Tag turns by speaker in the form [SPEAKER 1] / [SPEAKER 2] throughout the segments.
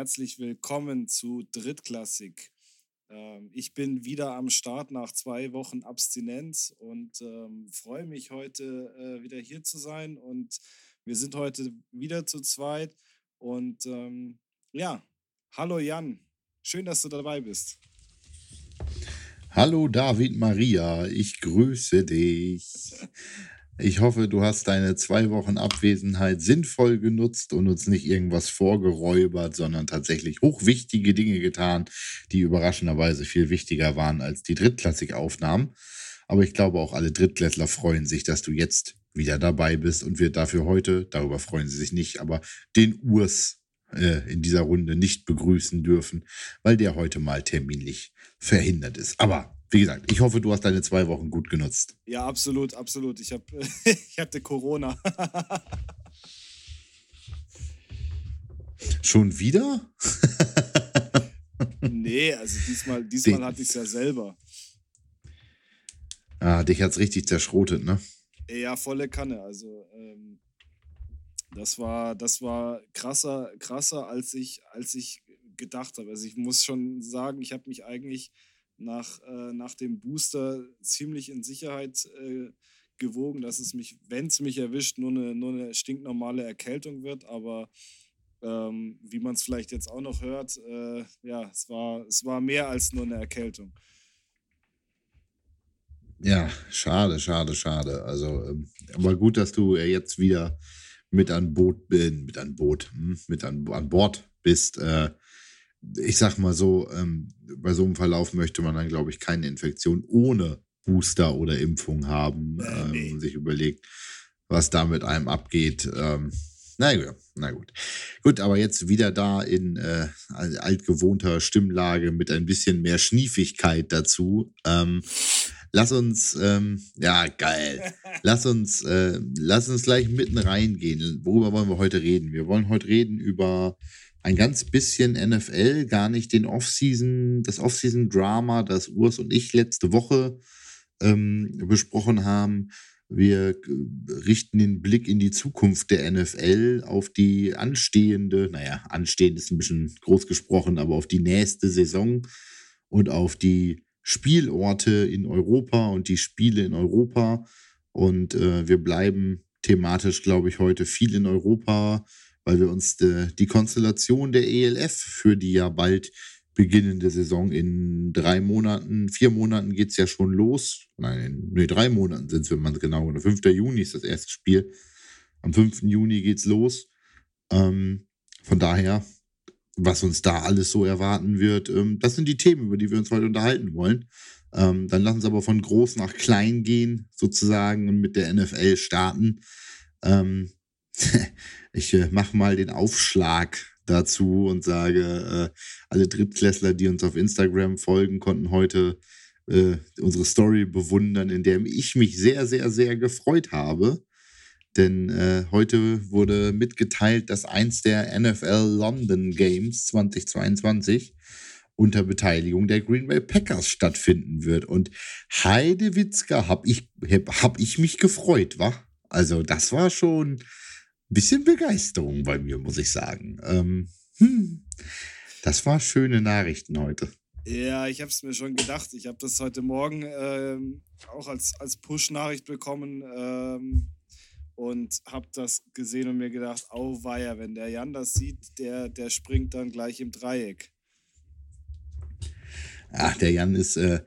[SPEAKER 1] herzlich willkommen zu Drittklassik. Ähm, ich bin wieder am Start nach zwei Wochen Abstinenz und ähm, freue mich heute äh, wieder hier zu sein. Und wir sind heute wieder zu zweit. Und ähm, ja, hallo Jan, schön, dass du dabei bist.
[SPEAKER 2] Hallo David Maria, ich grüße dich. Ich hoffe, du hast deine zwei Wochen Abwesenheit sinnvoll genutzt und uns nicht irgendwas vorgeräubert, sondern tatsächlich hochwichtige Dinge getan, die überraschenderweise viel wichtiger waren als die Drittklassik-Aufnahmen. Aber ich glaube, auch alle Drittklässler freuen sich, dass du jetzt wieder dabei bist und wir dafür heute, darüber freuen sie sich nicht, aber den Urs äh, in dieser Runde nicht begrüßen dürfen, weil der heute mal terminlich verhindert ist. Aber wie gesagt, ich hoffe, du hast deine zwei Wochen gut genutzt.
[SPEAKER 1] Ja, absolut, absolut. Ich, hab, ich hatte Corona.
[SPEAKER 2] Schon wieder?
[SPEAKER 1] nee, also diesmal, diesmal hatte ich es ja selber.
[SPEAKER 2] Ah, dich hat es richtig zerschrotet, ne?
[SPEAKER 1] Ja, volle Kanne. Also ähm, das war, das war krasser, krasser, als ich, als ich gedacht habe. Also ich muss schon sagen, ich habe mich eigentlich nach, äh, nach dem Booster ziemlich in Sicherheit äh, gewogen, dass es mich, wenn es mich erwischt, nur eine, nur eine stinknormale Erkältung wird. Aber ähm, wie man es vielleicht jetzt auch noch hört, äh, ja, es war, es war mehr als nur eine Erkältung.
[SPEAKER 2] Ja, schade, schade, schade. Also, ähm, aber gut, dass du jetzt wieder mit an Boot, äh, mit an Boot, hm, mit an, an Bord bist. Äh, ich sag mal so, ähm, bei so einem Verlauf möchte man dann, glaube ich, keine Infektion ohne Booster oder Impfung haben äh, nee. und sich überlegt, was da mit einem abgeht. Ähm, na gut, na gut. Gut, aber jetzt wieder da in äh, altgewohnter Stimmlage mit ein bisschen mehr Schniefigkeit dazu. Ähm, lass uns, ähm, ja, geil. Lass uns, äh, lass uns gleich mitten reingehen. Worüber wollen wir heute reden? Wir wollen heute reden über ein ganz bisschen NFL, gar nicht den Offseason, das Offseason-Drama, das Urs und ich letzte Woche ähm, besprochen haben. Wir äh, richten den Blick in die Zukunft der NFL, auf die anstehende, naja, anstehend ist ein bisschen groß gesprochen, aber auf die nächste Saison und auf die Spielorte in Europa und die Spiele in Europa. Und äh, wir bleiben thematisch, glaube ich, heute viel in Europa weil wir uns de, die Konstellation der ELF für die ja bald beginnende Saison in drei Monaten, vier Monaten geht es ja schon los. Nein, nee, drei Monaten sind es, wenn man es genau, 5. Juni ist das erste Spiel. Am 5. Juni geht es los. Ähm, von daher, was uns da alles so erwarten wird, ähm, das sind die Themen, über die wir uns heute unterhalten wollen. Ähm, dann lassen uns aber von groß nach klein gehen, sozusagen, und mit der NFL starten. Ähm, ich äh, mache mal den Aufschlag dazu und sage, äh, alle Drittklässler, die uns auf Instagram folgen, konnten heute äh, unsere Story bewundern, in der ich mich sehr, sehr, sehr gefreut habe. Denn äh, heute wurde mitgeteilt, dass eins der NFL London Games 2022 unter Beteiligung der Green Bay Packers stattfinden wird. Und Heidewitzka, hab ich, hab, hab ich mich gefreut, wa? Also das war schon, bisschen Begeisterung bei mir, muss ich sagen. Ähm, hm, das war schöne Nachrichten heute.
[SPEAKER 1] Ja, ich habe es mir schon gedacht. Ich habe das heute Morgen ähm, auch als, als Push-Nachricht bekommen ähm, und habe das gesehen und mir gedacht, oh weia, wenn der Jan das sieht, der, der springt dann gleich im Dreieck.
[SPEAKER 2] Ach, der Jan ist äh,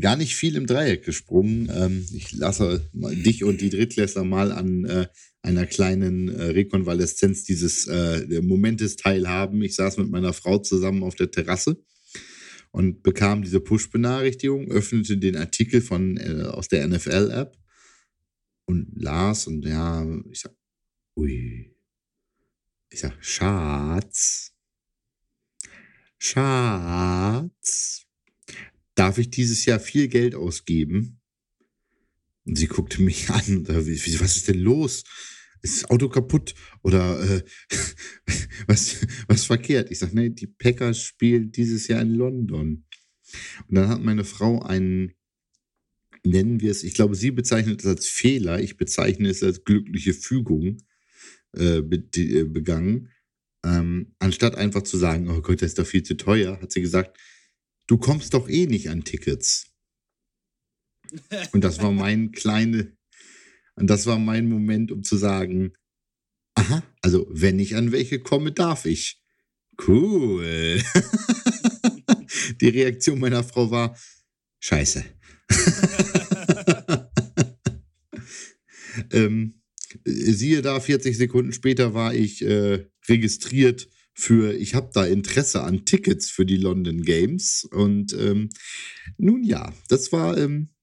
[SPEAKER 2] gar nicht viel im Dreieck gesprungen. Ähm, ich lasse dich und die Drittklässler mal an äh, einer kleinen äh, Rekonvaleszenz dieses äh, Momentes teilhaben. Ich saß mit meiner Frau zusammen auf der Terrasse und bekam diese Push-Benachrichtigung, öffnete den Artikel von, äh, aus der NFL-App und las und ja, ich sag, ui, ich sag, Schatz, Schatz, darf ich dieses Jahr viel Geld ausgeben? Und sie guckte mich an, was ist denn los? Ist das Auto kaputt oder äh, was, was verkehrt? Ich sage, nee, die Packers spielen dieses Jahr in London. Und dann hat meine Frau einen, nennen wir es, ich glaube, sie bezeichnet es als Fehler, ich bezeichne es als glückliche Fügung äh, äh, begangen. ähm, anstatt einfach zu sagen, oh Gott, das ist doch viel zu teuer, hat sie gesagt, du kommst doch eh nicht an Tickets. Und das war mein kleine, und das war mein Moment, um zu sagen, aha, also wenn ich an welche komme, darf ich. Cool. Die Reaktion meiner Frau war, scheiße. ähm, siehe da, 40 Sekunden später war ich äh, registriert für, ich habe da Interesse an Tickets für die London Games. Und ähm, nun ja, das war ähm,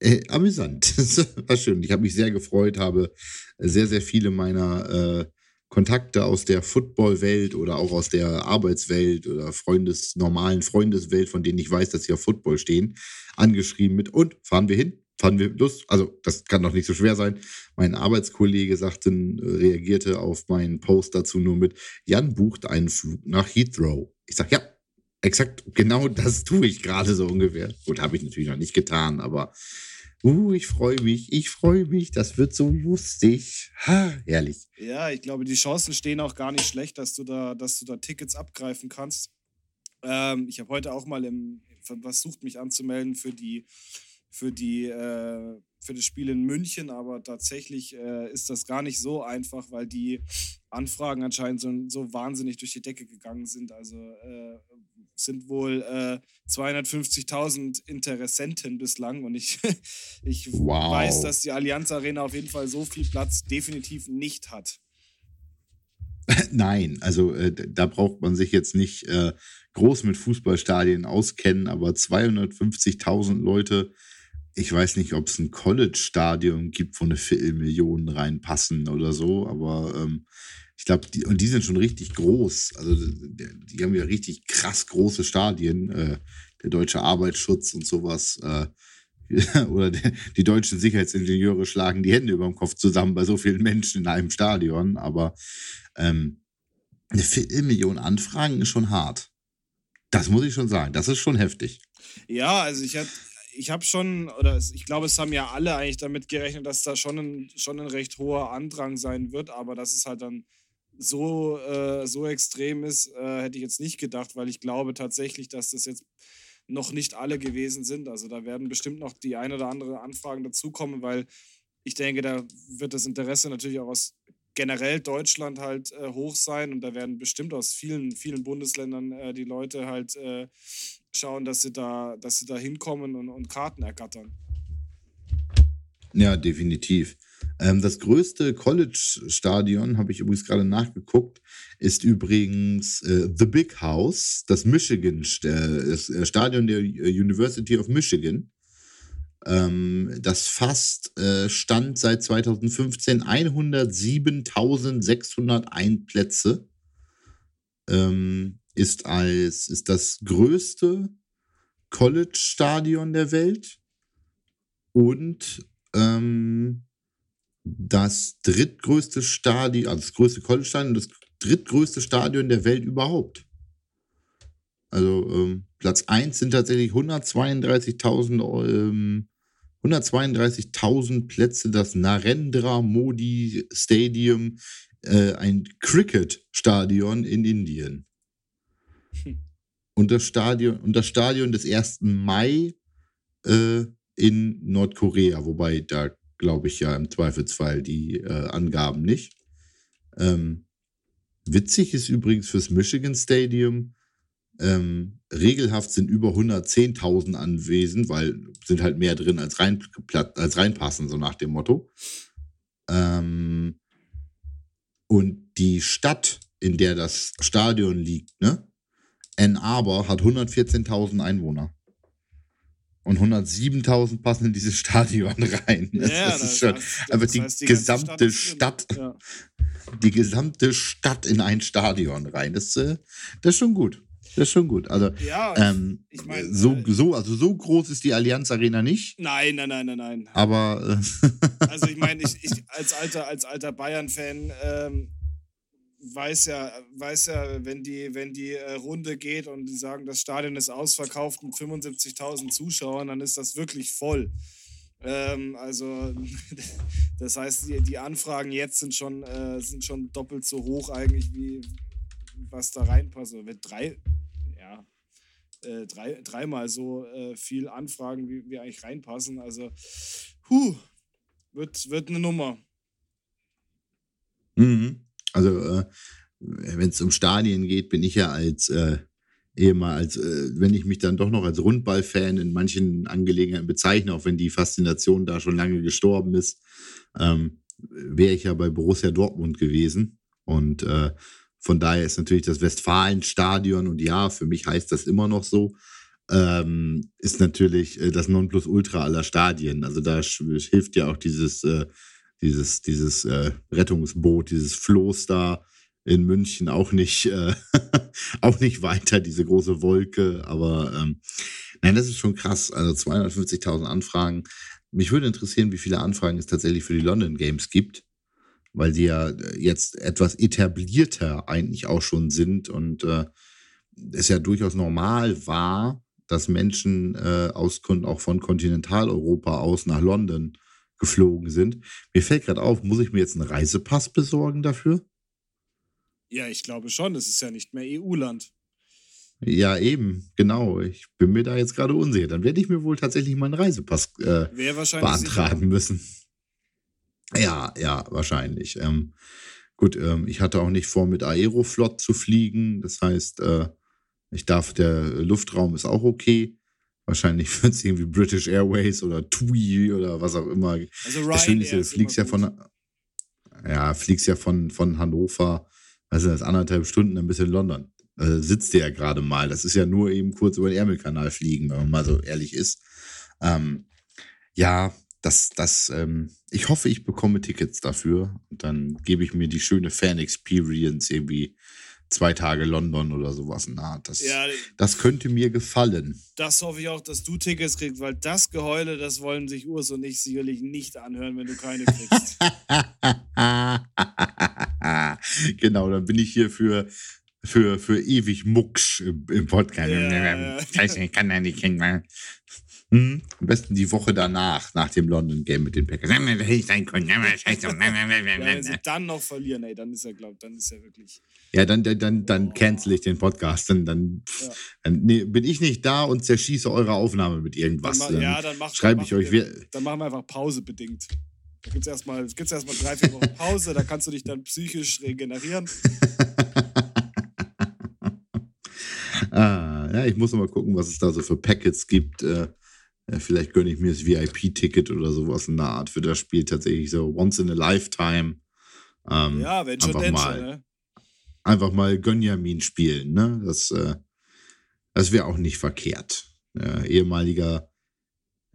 [SPEAKER 2] äh, amüsant. Das war schön. Ich habe mich sehr gefreut, habe sehr, sehr viele meiner äh, Kontakte aus der Football-Welt oder auch aus der Arbeitswelt oder Freundes, normalen Freundeswelt, von denen ich weiß, dass sie auf Football stehen, angeschrieben mit, und fahren wir hin? Fahren wir Lust? Also, das kann doch nicht so schwer sein. Mein Arbeitskollege sagte, reagierte auf meinen Post dazu nur mit, Jan bucht einen Flug nach Heathrow. Ich sage, ja, exakt genau das tue ich gerade so ungefähr. Gut, habe ich natürlich noch nicht getan, aber Uh, ich freue mich, ich freue mich, das wird so lustig. Ha, herrlich.
[SPEAKER 1] Ja, ich glaube, die Chancen stehen auch gar nicht schlecht, dass du da, dass du da Tickets abgreifen kannst. Ähm, ich habe heute auch mal im, versucht, mich anzumelden für die, für die, äh, für das Spiel in München, aber tatsächlich äh, ist das gar nicht so einfach, weil die Anfragen anscheinend so, so wahnsinnig durch die Decke gegangen sind. Also äh, sind wohl äh, 250.000 Interessenten bislang und ich, ich wow. weiß, dass die Allianz Arena auf jeden Fall so viel Platz definitiv nicht hat.
[SPEAKER 2] Nein, also äh, da braucht man sich jetzt nicht äh, groß mit Fußballstadien auskennen, aber 250.000 Leute, ich weiß nicht, ob es ein College-Stadion gibt, wo eine Viertelmillion reinpassen oder so, aber ähm, ich glaube, die, und die sind schon richtig groß. Also die, die haben ja richtig krass große Stadien. Äh, der deutsche Arbeitsschutz und sowas. Äh, oder der, die deutschen Sicherheitsingenieure schlagen die Hände über dem Kopf zusammen bei so vielen Menschen in einem Stadion. Aber ähm, eine Viertelmillion Anfragen ist schon hart. Das muss ich schon sagen. Das ist schon heftig.
[SPEAKER 1] Ja, also ich habe ich habe schon, oder ich glaube, es haben ja alle eigentlich damit gerechnet, dass da schon ein, schon ein recht hoher Andrang sein wird, aber das ist halt dann so, äh, so extrem ist, äh, hätte ich jetzt nicht gedacht, weil ich glaube tatsächlich, dass das jetzt noch nicht alle gewesen sind. Also da werden bestimmt noch die ein oder andere Anfragen dazukommen, weil ich denke, da wird das Interesse natürlich auch aus generell Deutschland halt äh, hoch sein und da werden bestimmt aus vielen, vielen Bundesländern äh, die Leute halt äh, schauen, dass sie da, dass sie da hinkommen und, und Karten ergattern.
[SPEAKER 2] Ja, definitiv. Ähm, das größte College-Stadion, habe ich übrigens gerade nachgeguckt, ist übrigens äh, The Big House, das Michigan, äh, das äh, Stadion der University of Michigan. Ähm, das fasst äh, Stand seit 2015 107.601 Plätze. Ähm, ist als ist das größte College-Stadion der Welt und ähm, das drittgrößte Stadion, also das größte College-Stadion das drittgrößte Stadion der Welt überhaupt. Also ähm, Platz 1 sind tatsächlich 132.000 ähm, 132.000 Plätze, das Narendra Modi Stadium, äh, ein Cricket-Stadion in Indien. Und das Stadion, und das Stadion des 1. Mai äh, in Nordkorea, wobei da glaube ich ja im Zweifelsfall die äh, Angaben nicht. Ähm, witzig ist übrigens fürs Michigan Stadium, ähm, regelhaft sind über 110.000 anwesend, weil sind halt mehr drin als, rein, als reinpassen, so nach dem Motto. Ähm, und die Stadt, in der das Stadion liegt, ne? Ann Arbor hat 114.000 Einwohner und 107.000 passen in dieses Stadion rein. Das, ja, das ist schon das, einfach die, heißt, die gesamte Stadt, Stadt ja. die gesamte Stadt in ein Stadion rein. Das, äh, das ist schon gut. Das ist schon gut. Also, ja, ähm, ich mein, so, äh, so, also so groß ist die Allianz Arena nicht.
[SPEAKER 1] Nein, nein, nein, nein, nein.
[SPEAKER 2] Aber.
[SPEAKER 1] Äh also, ich meine, ich, ich, als alter, als alter Bayern-Fan ähm, weiß ja, weiß ja, wenn die, wenn die äh, Runde geht und die sagen, das Stadion ist ausverkauft mit 75.000 Zuschauern, dann ist das wirklich voll. Ähm, also, das heißt, die, die, Anfragen jetzt sind schon, äh, sind schon doppelt so hoch eigentlich wie, was da reinpasst. Oder wird drei, ja, äh, drei, dreimal so äh, viel Anfragen, wie wir eigentlich reinpassen. Also, huh, wird, wird eine Nummer.
[SPEAKER 2] Mhm. Also, äh, wenn es um Stadien geht, bin ich ja als äh, ehemals, äh, wenn ich mich dann doch noch als Rundballfan in manchen Angelegenheiten bezeichne, auch wenn die Faszination da schon lange gestorben ist, ähm, wäre ich ja bei Borussia Dortmund gewesen. Und äh, von daher ist natürlich das Westfalenstadion, und ja, für mich heißt das immer noch so, ähm, ist natürlich äh, das Nonplusultra aller Stadien. Also da hilft ja auch dieses, äh, dieses, dieses äh, Rettungsboot, dieses Floß da in München auch nicht, äh, auch nicht weiter, diese große Wolke. Aber ähm, nein, das ist schon krass. Also 250.000 Anfragen. Mich würde interessieren, wie viele Anfragen es tatsächlich für die London Games gibt, weil die ja jetzt etwas etablierter eigentlich auch schon sind und äh, es ja durchaus normal war, dass Menschen äh, aus auch von Kontinentaleuropa aus nach London geflogen sind. Mir fällt gerade auf, muss ich mir jetzt einen Reisepass besorgen dafür?
[SPEAKER 1] Ja, ich glaube schon. Es ist ja nicht mehr EU-Land.
[SPEAKER 2] Ja, eben, genau. Ich bin mir da jetzt gerade unsicher. Dann werde ich mir wohl tatsächlich mal einen Reisepass äh, beantragen sicher. müssen. Ja, ja, wahrscheinlich. Ähm, gut, ähm, ich hatte auch nicht vor, mit Aeroflot zu fliegen. Das heißt, äh, ich darf, der Luftraum ist auch okay. Wahrscheinlich wird es irgendwie British Airways oder TUI oder was auch immer. Also Ryanair das Schöne ist, du fliegst ja von, ja, fliegst ja von, von Hannover, also das anderthalb Stunden ein bisschen in London. Also sitzt der ja gerade mal. Das ist ja nur eben kurz über den Ärmelkanal fliegen, wenn man mal so ehrlich ist. Ähm, ja, das, das, ähm, ich hoffe, ich bekomme Tickets dafür und dann gebe ich mir die schöne Fan-Experience irgendwie zwei Tage London oder sowas na, das, ja, das könnte mir gefallen.
[SPEAKER 1] Das hoffe ich auch, dass du Tickets kriegst, weil das Geheule, das wollen sich Urs und ich sicherlich nicht anhören, wenn du keine kriegst.
[SPEAKER 2] genau, dann bin ich hier für für, für ewig Mucksch im, Podcast. Ja, Scheiße, ich kann ja nicht hin. Hm, am besten die Woche danach, nach dem London Game mit den Packers. Wenn
[SPEAKER 1] sie dann noch verlieren, ey, dann ist er, glaubt, dann ist er wirklich.
[SPEAKER 2] Ja, dann, dann, dann, dann cancel ich den Podcast. Dann, dann, ja. dann nee, bin ich nicht da und zerschieße eure Aufnahme mit irgendwas. Dann,
[SPEAKER 1] ja, dann mach, schreibe ich euch. Wir, dann machen wir einfach Pause bedingt. Da gibt es erstmal, erstmal drei, vier Wochen Pause, da kannst du dich dann psychisch regenerieren.
[SPEAKER 2] ah, ja, ich muss noch mal gucken, was es da so für Packets gibt. Äh, ja, vielleicht gönne ich mir das VIP-Ticket oder sowas in der Art für das Spiel tatsächlich so once in a lifetime. Ähm, ja, wenn schon denn mal, schon, ne? Einfach mal Gönjamin spielen, ne? Das, äh, das wäre auch nicht verkehrt. Äh, ehemaliger,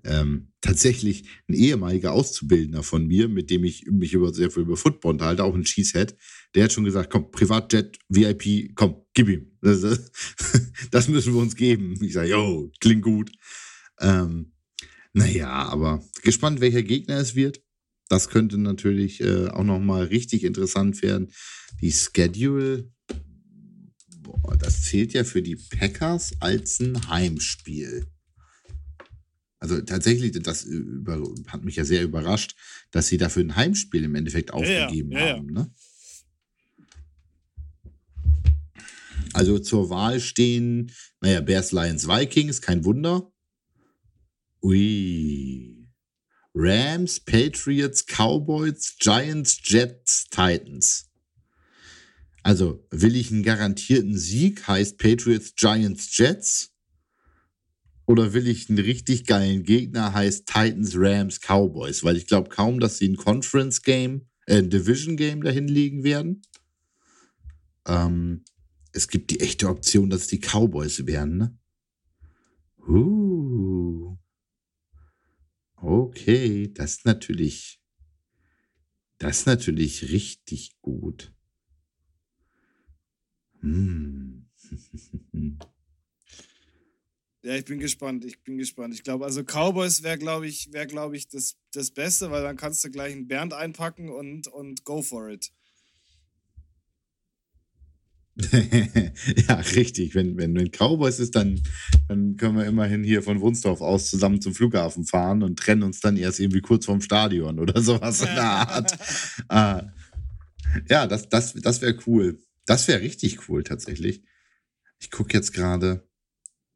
[SPEAKER 2] ähm, tatsächlich ein ehemaliger Auszubildender von mir, mit dem ich mich über sehr viel über Football unterhalte, auch ein Cheesehead, der hat schon gesagt, komm, Privatjet, VIP, komm, gib ihm. Das, das müssen wir uns geben. Ich sage, yo, klingt gut. Ähm, naja, aber gespannt, welcher Gegner es wird. Das könnte natürlich äh, auch nochmal richtig interessant werden. Die Schedule, boah, das zählt ja für die Packers als ein Heimspiel. Also tatsächlich, das über, hat mich ja sehr überrascht, dass sie dafür ein Heimspiel im Endeffekt aufgegeben ja, ja, ja, haben. Ne? Also zur Wahl stehen, naja, Bears, Lions, Vikings, kein Wunder. Ui. Rams, Patriots, Cowboys, Giants, Jets, Titans. Also will ich einen garantierten Sieg, heißt Patriots, Giants, Jets. Oder will ich einen richtig geilen Gegner, heißt Titans, Rams, Cowboys? Weil ich glaube kaum, dass sie ein Conference-Game, äh, ein Division-Game dahin legen werden. Ähm, es gibt die echte Option, dass die Cowboys werden, ne? Uh. Okay, das ist natürlich, das ist natürlich richtig gut. Hm.
[SPEAKER 1] Ja, ich bin gespannt. Ich bin gespannt. Ich glaube, also Cowboys wäre, glaube ich, wäre, glaube ich, das, das Beste, weil dann kannst du gleich einen Bernd einpacken und, und go for it.
[SPEAKER 2] ja, richtig. Wenn, wenn, wenn Cowboys ist, dann, dann können wir immerhin hier von Wunsdorf aus zusammen zum Flughafen fahren und trennen uns dann erst irgendwie kurz vorm Stadion oder sowas in der Art. ah, ja, das, das, das wäre cool. das wäre richtig cool tatsächlich. Ich gucke jetzt gerade.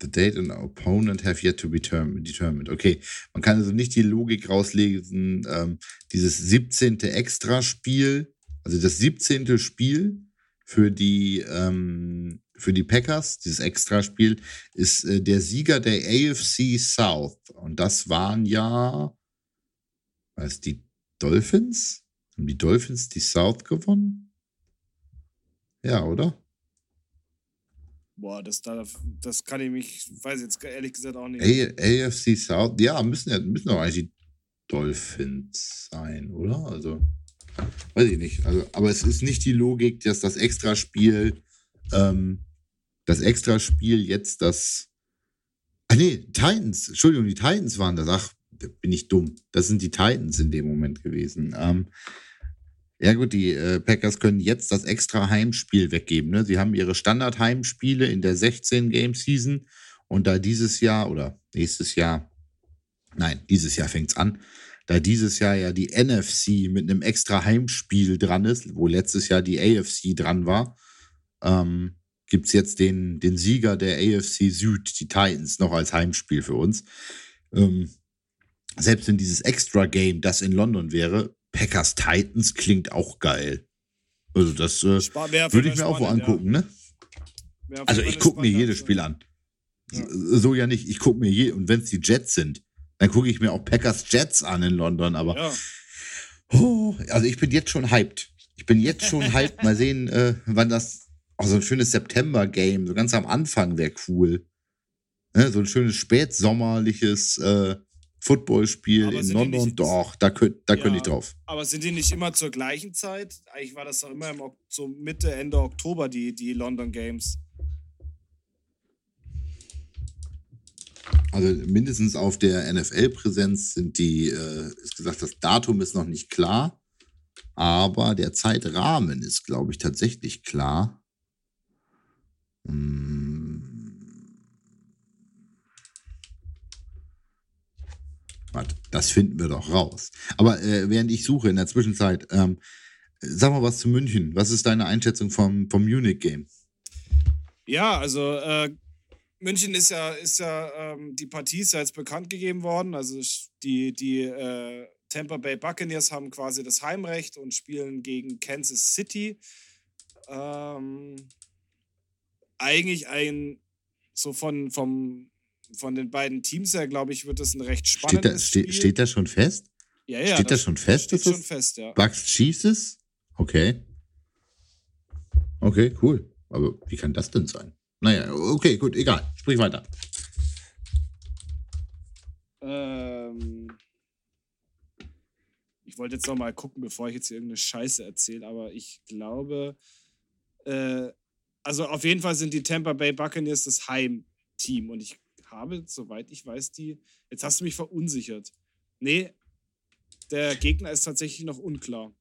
[SPEAKER 2] The date and opponent have yet to be determined. Okay, man kann also nicht die Logik rauslesen, ähm, dieses 17. Extraspiel, also das 17. Spiel für die, ähm, für die Packers, dieses Extraspiel, ist äh, der Sieger der AFC South. Und das waren ja, was, die Dolphins? Haben die Dolphins die South gewonnen? Ja, oder?
[SPEAKER 1] Boah, das, das kann ich mich, weiß jetzt ehrlich gesagt auch nicht.
[SPEAKER 2] A AFC South, ja, müssen ja müssen doch eigentlich die Dolphins sein, oder? Also, weiß ich nicht. Also, aber es ist nicht die Logik, dass das Extraspiel, ähm, das Extraspiel jetzt das. Ach nee, Titans, Entschuldigung, die Titans waren das. Ach, bin ich dumm. Das sind die Titans in dem Moment gewesen. Ähm, ja gut, die äh, Packers können jetzt das extra Heimspiel weggeben. Ne? Sie haben ihre Standard-Heimspiele in der 16-Game-Season und da dieses Jahr oder nächstes Jahr, nein, dieses Jahr fängt es an, da dieses Jahr ja die NFC mit einem extra Heimspiel dran ist, wo letztes Jahr die AFC dran war, ähm, gibt es jetzt den, den Sieger der AFC Süd, die Titans, noch als Heimspiel für uns. Ähm, selbst wenn dieses Extra-Game, das in London wäre, Packers Titans klingt auch geil. Also das äh, würde ich mir auch wo angucken, ja. ne? Also ich gucke mir jedes Spiel an. Ja. So ja nicht. Ich gucke mir je und wenn es die Jets sind, dann gucke ich mir auch Packers Jets an in London. Aber ja. oh, also ich bin jetzt schon hyped. Ich bin jetzt schon hyped. Mal sehen, äh, wann das. Auch so ein schönes September-Game, so ganz am Anfang wäre cool. Ne? So ein schönes spätsommerliches äh, Footballspiel in London, nicht, doch, da, könnt, da ja, könnte ich drauf.
[SPEAKER 1] Aber sind die nicht immer zur gleichen Zeit? Eigentlich war das doch immer im, so Mitte, Ende Oktober, die, die London Games.
[SPEAKER 2] Also mindestens auf der NFL-Präsenz sind die, äh, ist gesagt, das Datum ist noch nicht klar, aber der Zeitrahmen ist, glaube ich, tatsächlich klar. Hm. Das finden wir doch raus. Aber äh, während ich suche in der Zwischenzeit, ähm, sag mal was zu München. Was ist deine Einschätzung vom, vom Munich-Game?
[SPEAKER 1] Ja, also äh, München ist ja, ist ja, ähm, die Partie ist ja jetzt bekannt gegeben worden. Also die, die äh, Tampa Bay Buccaneers haben quasi das Heimrecht und spielen gegen Kansas City. Ähm, eigentlich ein so von, vom von den beiden Teams her, glaube ich, wird das ein recht spannendes
[SPEAKER 2] steht da, ste Steht das schon fest?
[SPEAKER 1] Ja, ja.
[SPEAKER 2] Steht das, das schon fest?
[SPEAKER 1] Steht schon fest, ja.
[SPEAKER 2] Bucks Chiefs Okay. Okay, cool. Aber wie kann das denn sein? Naja, okay, gut, egal. Sprich weiter.
[SPEAKER 1] Ähm, ich wollte jetzt noch mal gucken, bevor ich jetzt hier irgendeine Scheiße erzähle, aber ich glaube, äh, also auf jeden Fall sind die Tampa Bay Buccaneers das Heimteam und ich habe, soweit ich weiß, die. Jetzt hast du mich verunsichert. Nee, der Gegner ist tatsächlich noch unklar.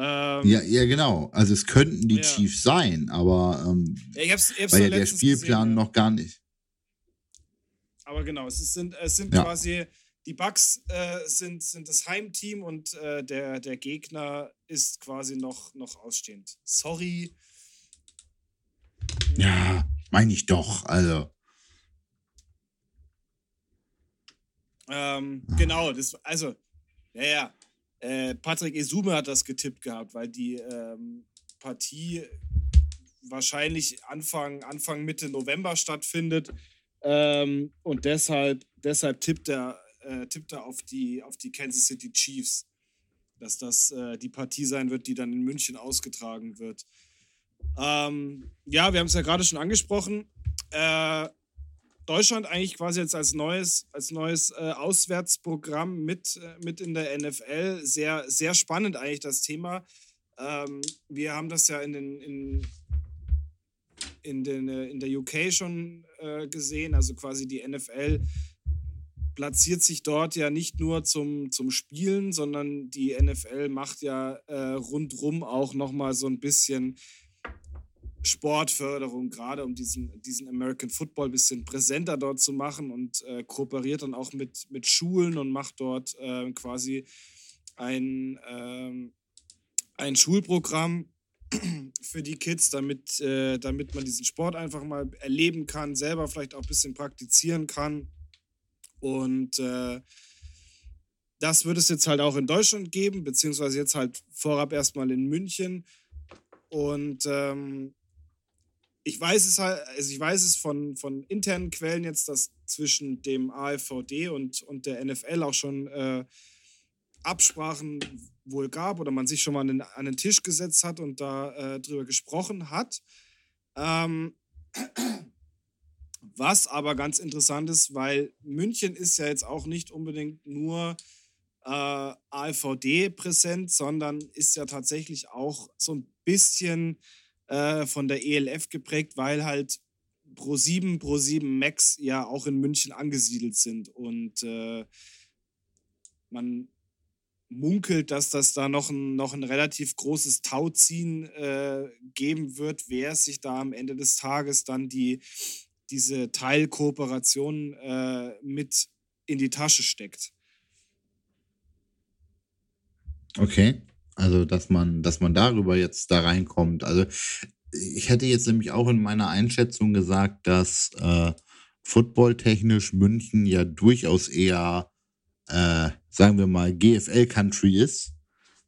[SPEAKER 2] Ähm, ja, ja, genau. Also es könnten die ja. Chiefs sein, aber ähm, ja, ich hab's, ich hab's weil ja der Spielplan gesehen, ja. noch gar nicht.
[SPEAKER 1] Aber genau, es sind, es sind quasi die Bucks äh, sind, sind das Heimteam und äh, der, der Gegner ist quasi noch, noch ausstehend. Sorry.
[SPEAKER 2] Ja, meine ich doch. Also.
[SPEAKER 1] Ähm, genau, das, also, ja, ja. Äh, Patrick Esume hat das getippt gehabt, weil die ähm, Partie wahrscheinlich Anfang, Anfang Mitte November stattfindet. Ähm, und deshalb, deshalb tippt er, äh, tippt er auf, die, auf die Kansas City Chiefs, dass das äh, die Partie sein wird, die dann in München ausgetragen wird. Ähm, ja, wir haben es ja gerade schon angesprochen. Äh, Deutschland eigentlich quasi jetzt als neues, als neues äh, Auswärtsprogramm mit, äh, mit in der NFL. Sehr, sehr spannend eigentlich das Thema. Ähm, wir haben das ja in, den, in, in, den, äh, in der UK schon äh, gesehen. Also quasi die NFL platziert sich dort ja nicht nur zum, zum Spielen, sondern die NFL macht ja äh, rundrum auch nochmal so ein bisschen Sportförderung, gerade um diesen, diesen American Football ein bisschen präsenter dort zu machen und äh, kooperiert dann auch mit, mit Schulen und macht dort äh, quasi ein, ähm, ein Schulprogramm, für die Kids, damit, äh, damit man diesen Sport einfach mal erleben kann, selber vielleicht auch ein bisschen praktizieren kann. Und äh, das wird es jetzt halt auch in Deutschland geben, beziehungsweise jetzt halt vorab erstmal in München. Und ähm, ich weiß es halt, also ich weiß es von, von internen Quellen jetzt, dass zwischen dem AFVD und, und der NFL auch schon äh, Absprachen wohl gab oder man sich schon mal an den, an den Tisch gesetzt hat und da äh, drüber gesprochen hat. Ähm, was aber ganz interessant ist, weil München ist ja jetzt auch nicht unbedingt nur äh, AfVD präsent, sondern ist ja tatsächlich auch so ein bisschen äh, von der ELF geprägt, weil halt Pro7, Pro7 Max ja auch in München angesiedelt sind und äh, man munkelt, dass das da noch ein, noch ein relativ großes Tauziehen äh, geben wird, wer sich da am Ende des Tages dann die, diese Teilkooperation äh, mit in die Tasche steckt.
[SPEAKER 2] Okay. Also, dass man, dass man darüber jetzt da reinkommt. Also, ich hätte jetzt nämlich auch in meiner Einschätzung gesagt, dass äh, footballtechnisch München ja durchaus eher, äh, sagen wir mal, GFL-Country ist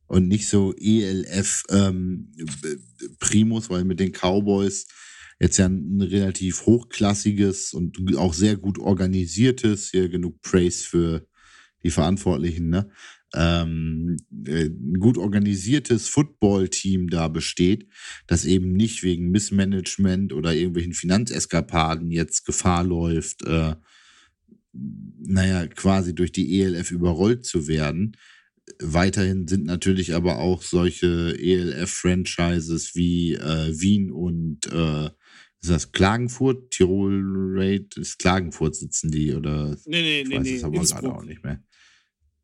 [SPEAKER 2] und nicht so ELF ähm, Primus, weil mit den Cowboys jetzt ja ein relativ hochklassiges und auch sehr gut organisiertes, hier genug Praise für die Verantwortlichen, ne? Ähm, äh, ein gut organisiertes Football-Team da besteht, das eben nicht wegen Missmanagement oder irgendwelchen Finanzeskapaden jetzt Gefahr läuft, äh, naja, quasi durch die ELF überrollt zu werden. Weiterhin sind natürlich aber auch solche ELF-Franchises wie äh, Wien und äh, ist das Klagenfurt? Tirol Raid? Ist Klagenfurt sitzen die oder?
[SPEAKER 1] Nee, nee,
[SPEAKER 2] ich
[SPEAKER 1] nee,
[SPEAKER 2] weiß
[SPEAKER 1] nee.
[SPEAKER 2] es aber
[SPEAKER 1] Innsbruck.
[SPEAKER 2] gerade auch nicht mehr.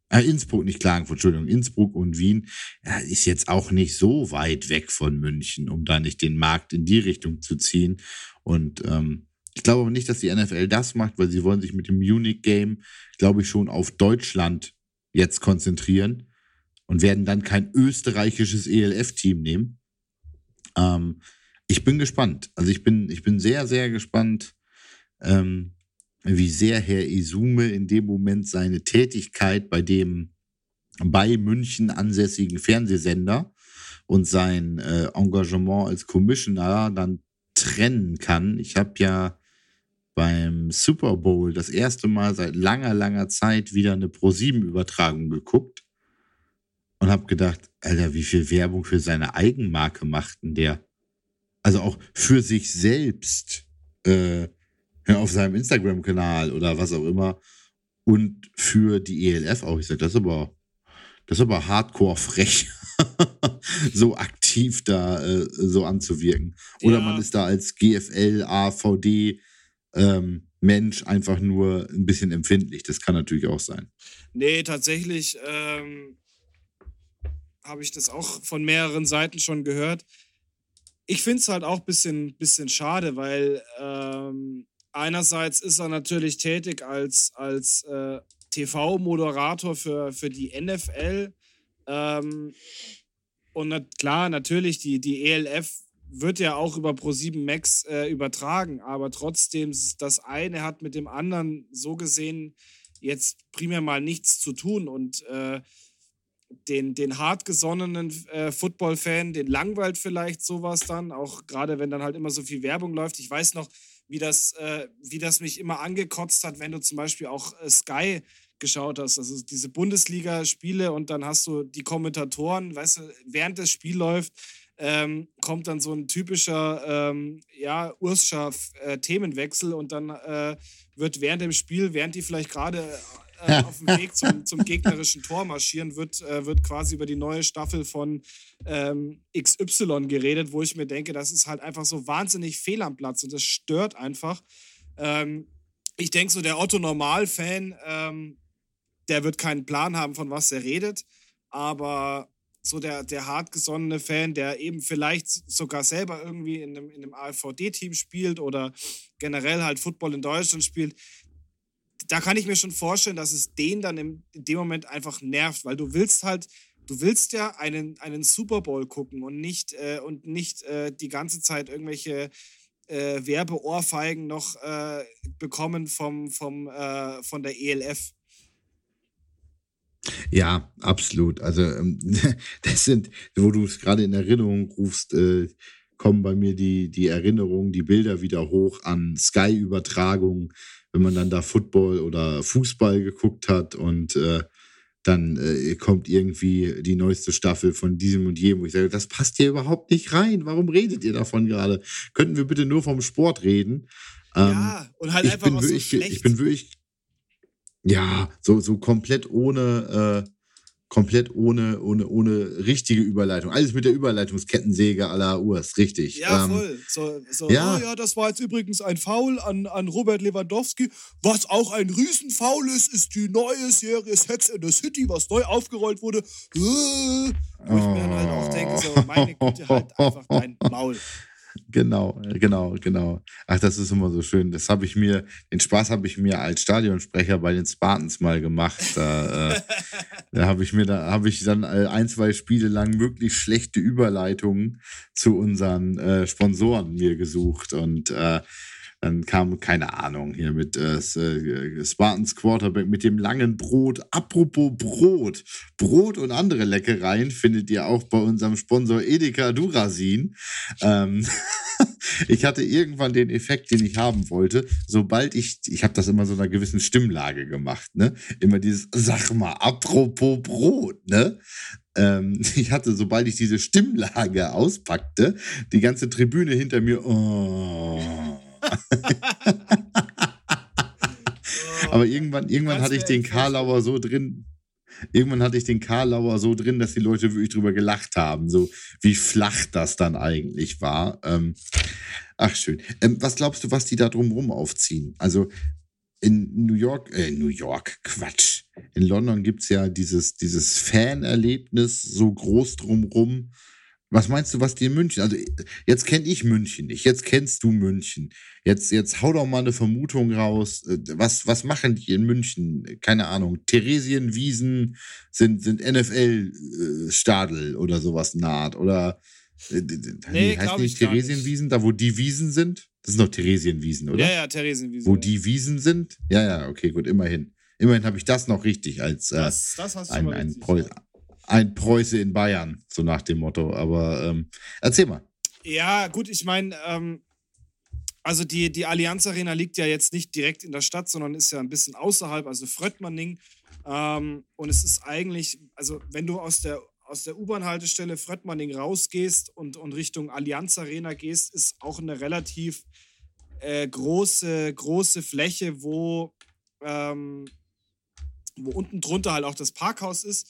[SPEAKER 2] Äh, Innsbruck, nicht Klagenfurt, Entschuldigung. Innsbruck und Wien ja, ist jetzt auch nicht so weit weg von München, um da nicht den Markt in die Richtung zu ziehen. Und ähm, ich glaube aber nicht, dass die NFL das macht, weil sie wollen sich mit dem Munich Game, glaube ich, schon auf Deutschland jetzt konzentrieren und werden dann kein österreichisches ELF-Team nehmen. Ähm, ich bin gespannt. Also ich bin, ich bin sehr, sehr gespannt, ähm, wie sehr Herr Isume in dem Moment seine Tätigkeit bei dem bei München ansässigen Fernsehsender und sein äh, Engagement als Commissioner dann trennen kann. Ich habe ja beim Super Bowl das erste Mal seit langer, langer Zeit wieder eine Pro-7-Übertragung geguckt und habe gedacht, Alter, wie viel Werbung für seine Eigenmarke macht denn der? Also auch für sich selbst äh, auf seinem Instagram-Kanal oder was auch immer und für die ELF auch. Ich sage, das ist aber, das ist aber hardcore frech, so aktiv da äh, so anzuwirken. Oder
[SPEAKER 1] Ja.
[SPEAKER 2] man ist da als GFL, AVD ähm, Mensch einfach nur ein bisschen empfindlich. Das kann natürlich auch sein.
[SPEAKER 1] Nee, tatsächlich ähm, habe ich das auch von mehreren Seiten schon gehört. Ich finde es halt auch ein bisschen, bisschen schade, weil ähm, einerseits ist er natürlich tätig als, als äh, TV-Moderator für, für die NFL. Ähm, und na, klar, natürlich, die, die ELF wird ja auch über Pro7 Max äh, übertragen, aber trotzdem, das eine hat mit dem anderen so gesehen jetzt primär mal nichts zu tun und äh, den, den hartgesonnenen äh, Football-Fan, den langweilt vielleicht sowas dann, auch gerade wenn dann halt immer so viel Werbung läuft. Ich weiß noch, wie das, äh, wie das mich immer angekotzt hat, wenn du zum Beispiel auch äh, Sky geschaut hast, also diese Bundesliga-Spiele und dann hast du die Kommentatoren, weißt du, während das Spiel läuft, ähm, kommt dann so ein typischer, ähm, ja, Urscher äh, und dann äh, wird während dem Spiel, während die vielleicht gerade äh, auf dem Weg zum, zum gegnerischen Tor marschieren, wird, äh, wird quasi über die neue Staffel von ähm, XY geredet, wo ich mir denke, das ist halt einfach so wahnsinnig fehl am Platz und das stört einfach. Ähm, ich denke so, der Otto-Normal-Fan, ähm, der wird keinen Plan haben, von was er redet, aber so der, der hartgesonnene Fan, der eben vielleicht sogar selber irgendwie in einem, in einem AfVD-Team spielt oder generell halt Football in Deutschland spielt, da kann ich mir schon vorstellen, dass es den dann in dem Moment einfach nervt, weil du willst halt Du willst ja einen, einen Super Bowl gucken und nicht, äh, und nicht äh, die ganze Zeit irgendwelche äh, Werbeohrfeigen noch äh, bekommen vom, vom, äh, von der ELF.
[SPEAKER 2] Ja, absolut. Also ähm, das sind, wo du es gerade in Erinnerung rufst, äh, kommen bei mir die, die Erinnerungen, die Bilder wieder hoch an Sky-Übertragungen, wenn man dann da Football oder Fußball geguckt hat und äh, dann äh, kommt irgendwie die neueste Staffel von diesem und jenem, wo ich sage, das passt hier überhaupt nicht rein. Warum redet ihr davon gerade? Könnten wir bitte nur vom Sport reden?
[SPEAKER 1] Ähm, ja, und halt einfach auch
[SPEAKER 2] wirklich,
[SPEAKER 1] so schlecht.
[SPEAKER 2] Ich bin wirklich, ja, so, so komplett ohne, äh, komplett ohne, ohne, ohne richtige Überleitung. Alles mit der Überleitungskettensäge à la Urs, richtig.
[SPEAKER 1] Ja, ähm, voll. So, so ja. Oh ja, das war jetzt übrigens ein Foul an, an Robert Lewandowski. Was auch ein Riesenfoul ist, ist die neue Serie Sex in the City, was neu aufgerollt wurde. Äh, wo ich mir dann halt auch denke, so, meine Güte, halt einfach dein Maul.
[SPEAKER 2] Genau, genau, genau. Ach, das ist immer so schön. Das habe ich mir, den Spaß habe ich mir als Stadionsprecher bei den Spartans mal gemacht. Da, äh, da habe ich mir, da habe ich dann äh, ein, zwei Spiele lang möglichst schlechte Überleitungen zu unseren äh, Sponsoren mir gesucht und äh, dann kam, keine Ahnung, hier mit äh, äh, Spartans Quarterback mit dem langen Brot. Apropos Brot. Brot und andere Leckereien findet ihr auch bei unserem Sponsor Edeka Durasin. Ähm, ich hatte irgendwann den Effekt, den ich haben wollte, sobald ich, ich habe das immer so einer gewissen Stimmlage gemacht, ne? Immer dieses, sag mal, apropos Brot, ne? Ähm, ich hatte, sobald ich diese Stimmlage auspackte, die ganze Tribüne hinter mir, oh, Aber irgendwann, irgendwann hatte ich den Karlauer so drin. Irgendwann hatte ich den Karlauer so drin, dass die Leute wirklich drüber gelacht haben, so wie flach das dann eigentlich war. Ähm, ach schön. Ähm, was glaubst du, was die da drumherum aufziehen? Also in New York, äh, New York, Quatsch. In London gibt es ja dieses, dieses Fanerlebnis so groß drumherum was meinst du, was die in München? Also jetzt kenne ich München nicht, jetzt kennst du München. Jetzt, jetzt hau doch mal eine Vermutung raus. Was, was machen die in München? Keine Ahnung. Theresienwiesen sind, sind NFL-Stadel äh, oder sowas naht. Oder
[SPEAKER 1] äh, nee,
[SPEAKER 2] heißt nicht Theresienwiesen, da wo die Wiesen sind? Das sind doch Theresienwiesen, oder?
[SPEAKER 1] Ja, ja, Theresienwiesen.
[SPEAKER 2] Wo ja. die Wiesen sind? Ja, ja, okay, gut, immerhin. Immerhin habe ich das noch richtig als äh, das, das ein, ein, richtig, ein Preuße in Bayern, so nach dem Motto. Aber ähm, erzähl mal.
[SPEAKER 1] Ja, gut, ich meine, ähm, also die, die Allianz Arena liegt ja jetzt nicht direkt in der Stadt, sondern ist ja ein bisschen außerhalb, also Fröttmanning. Ähm, und es ist eigentlich, also wenn du aus der, aus der U-Bahn-Haltestelle Fröttmanning rausgehst und, und Richtung Allianz Arena gehst, ist auch eine relativ äh, große, große Fläche, wo, ähm, wo unten drunter halt auch das Parkhaus ist.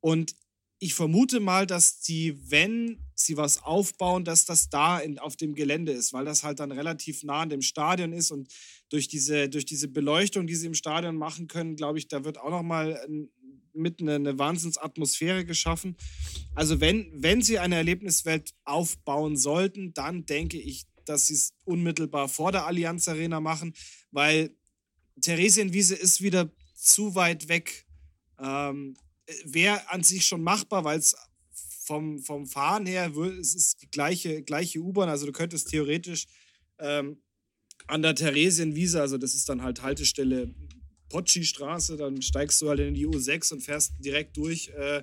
[SPEAKER 1] Und ich vermute mal, dass die, wenn sie was aufbauen, dass das da in, auf dem Gelände ist, weil das halt dann relativ nah an dem Stadion ist und durch diese, durch diese Beleuchtung, die sie im Stadion machen können, glaube ich, da wird auch nochmal mit eine, eine Wahnsinnsatmosphäre geschaffen. Also wenn, wenn sie eine Erlebniswelt aufbauen sollten, dann denke ich, dass sie es unmittelbar vor der Allianz Arena machen, weil Theresienwiese ist wieder zu weit weg. Ähm, wäre an sich schon machbar, weil es vom, vom Fahren her, es ist die gleiche, gleiche U-Bahn, also du könntest theoretisch ähm, an der Theresienwiese, also das ist dann halt Haltestelle Potschi-Straße, dann steigst du halt in die U6 und fährst direkt durch äh,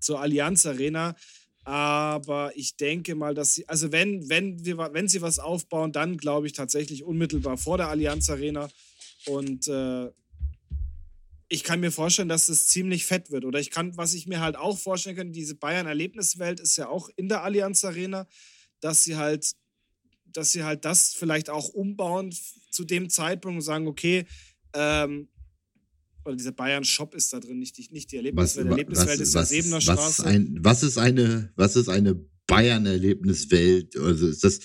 [SPEAKER 1] zur Allianz Arena. Aber ich denke mal, dass sie, also wenn, wenn, wir, wenn sie was aufbauen, dann glaube ich tatsächlich unmittelbar vor der Allianz Arena. Und äh, ich kann mir vorstellen, dass es ziemlich fett wird. Oder ich kann, was ich mir halt auch vorstellen kann, diese Bayern-Erlebniswelt ist ja auch in der Allianz Arena, dass sie halt, dass sie halt das vielleicht auch umbauen zu dem Zeitpunkt und sagen, okay, ähm, oder dieser Bayern-Shop ist da drin, nicht die, nicht die Erlebniswelt. Was, Erlebniswelt
[SPEAKER 2] was,
[SPEAKER 1] ist ja Sebener Straße. Was, ein,
[SPEAKER 2] was ist eine, was ist eine Bayern-Erlebniswelt? Also ist das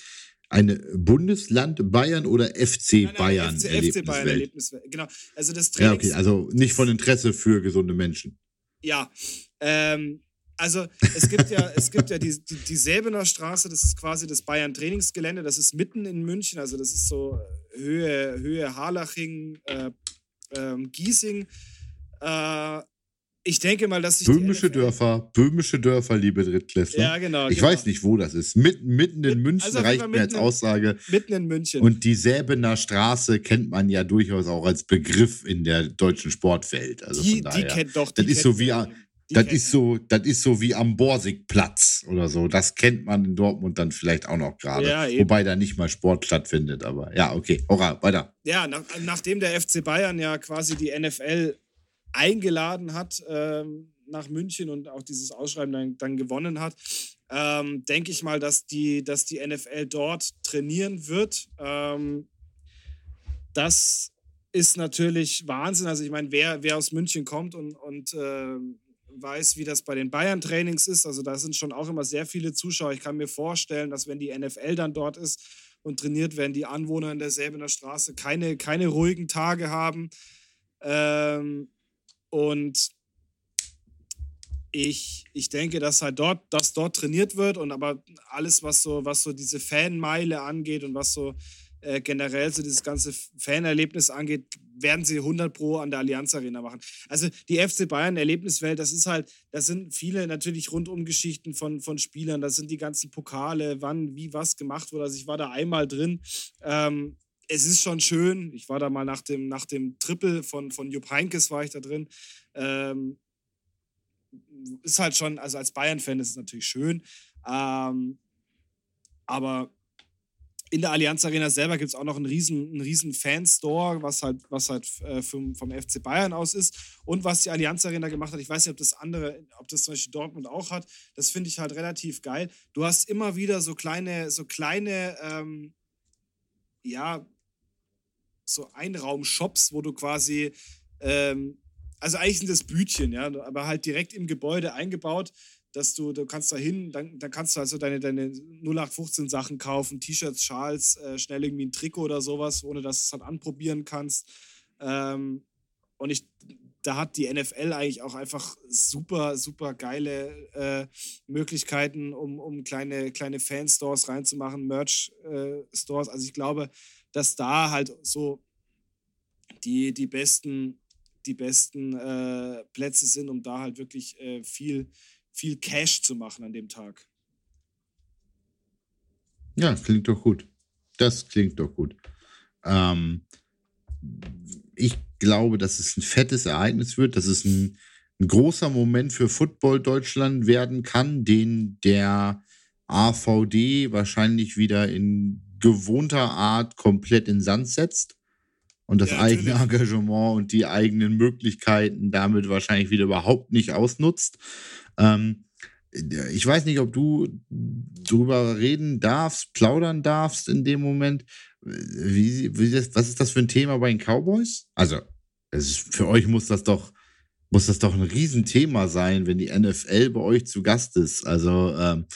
[SPEAKER 2] eine Bundesland Bayern oder FC nein, nein, Bayern FC, Erlebniswelt? FC Bayern Erlebniswelt.
[SPEAKER 1] Genau. Also das
[SPEAKER 2] Trainings ja, okay. Also nicht von Interesse für gesunde Menschen.
[SPEAKER 1] Ja. Ähm, also es gibt ja, es gibt ja die, die, die Säbener Straße, das ist quasi das Bayern Trainingsgelände, das ist mitten in München, also das ist so Höhe, Höhe Harlaching, äh, ähm, Giesing. Äh, ich denke mal, dass sich
[SPEAKER 2] Böhmische Dörfer, böhmische Dörfer, liebe Drittklässler.
[SPEAKER 1] Ja, genau.
[SPEAKER 2] Ich
[SPEAKER 1] genau.
[SPEAKER 2] weiß nicht, wo das ist. Mitten, mitten in München
[SPEAKER 1] also
[SPEAKER 2] reicht mir als Aussage.
[SPEAKER 1] Mitten in München.
[SPEAKER 2] Und die Säbener Straße kennt man ja durchaus auch als Begriff in der deutschen Sportwelt. Also
[SPEAKER 1] die,
[SPEAKER 2] von daher,
[SPEAKER 1] die kennt doch. Die
[SPEAKER 2] das ist so wie, das ist so, das ist so wie am Borsigplatz oder so. Das kennt man in Dortmund dann vielleicht auch noch gerade.
[SPEAKER 1] Ja.
[SPEAKER 2] Wobei da nicht mal Sport stattfindet, aber ja, okay. Hurra, weiter.
[SPEAKER 1] Ja, nach, nachdem der FC Bayern ja quasi die NFL eingeladen hat ähm, nach München und auch dieses Ausschreiben dann, dann gewonnen hat, ähm, denke ich mal, dass die, dass die NFL dort trainieren wird. Ähm, das ist natürlich Wahnsinn. Also ich meine, wer, wer aus München kommt und, und äh, weiß, wie das bei den Bayern-Trainings ist, also da sind schon auch immer sehr viele Zuschauer. Ich kann mir vorstellen, dass wenn die NFL dann dort ist und trainiert, werden die Anwohner in der Säbener Straße keine, keine ruhigen Tage haben. Ähm, und ich, ich denke, dass halt dort, dass dort trainiert wird und aber alles, was so, was so diese Fanmeile angeht und was so äh, generell so dieses ganze Fanerlebnis angeht, werden sie 100 Pro an der Allianz Arena machen. Also die FC Bayern Erlebniswelt, das ist halt, das sind viele natürlich Rundumgeschichten von, von Spielern, das sind die ganzen Pokale, wann, wie, was gemacht wurde. Also ich war da einmal drin. Ähm, es ist schon schön. Ich war da mal nach dem, nach dem Triple von, von Jupp Heinkes war ich da drin. Ähm, ist halt schon, also als Bayern-Fan ist es natürlich schön. Ähm, aber in der Allianz Arena selber gibt es auch noch einen riesen, einen riesen Fanstore, was halt, was halt äh, vom, vom FC Bayern aus ist. Und was die Allianz Arena gemacht hat, ich weiß nicht, ob das andere, ob das zum Beispiel Dortmund auch hat, das finde ich halt relativ geil. Du hast immer wieder so kleine, so kleine, ähm, ja, so Einraum-Shops, wo du quasi, ähm, also eigentlich sind das Bütchen, ja, aber halt direkt im Gebäude eingebaut dass du, du kannst da hin, dann, dann kannst du also deine, deine 0815 Sachen kaufen, T-Shirts, Schals, äh, schnell irgendwie ein Trikot oder sowas, ohne dass du es halt anprobieren kannst. Ähm, und ich, da hat die NFL eigentlich auch einfach super, super geile äh, Möglichkeiten, um, um kleine, kleine Fan-Stores reinzumachen, Merch-Stores. Äh, also ich glaube, dass da halt so die, die besten, die besten äh, Plätze sind, um da halt wirklich äh, viel, viel Cash zu machen an dem Tag.
[SPEAKER 2] Ja, klingt doch gut. Das klingt doch gut. Ähm, ich glaube, dass es ein fettes Ereignis wird, dass es ein, ein großer Moment für Football Deutschland werden kann, den der AVD wahrscheinlich wieder in gewohnter Art komplett in Sand setzt und das ja, eigene Engagement und die eigenen Möglichkeiten damit wahrscheinlich wieder überhaupt nicht ausnutzt. Ähm, ich weiß nicht, ob du drüber reden darfst, plaudern darfst in dem Moment. Wie, wie das, was ist das für ein Thema bei den Cowboys? Also, ist, für euch muss das doch muss das doch ein Riesenthema sein, wenn die NFL bei euch zu Gast ist. Also ähm,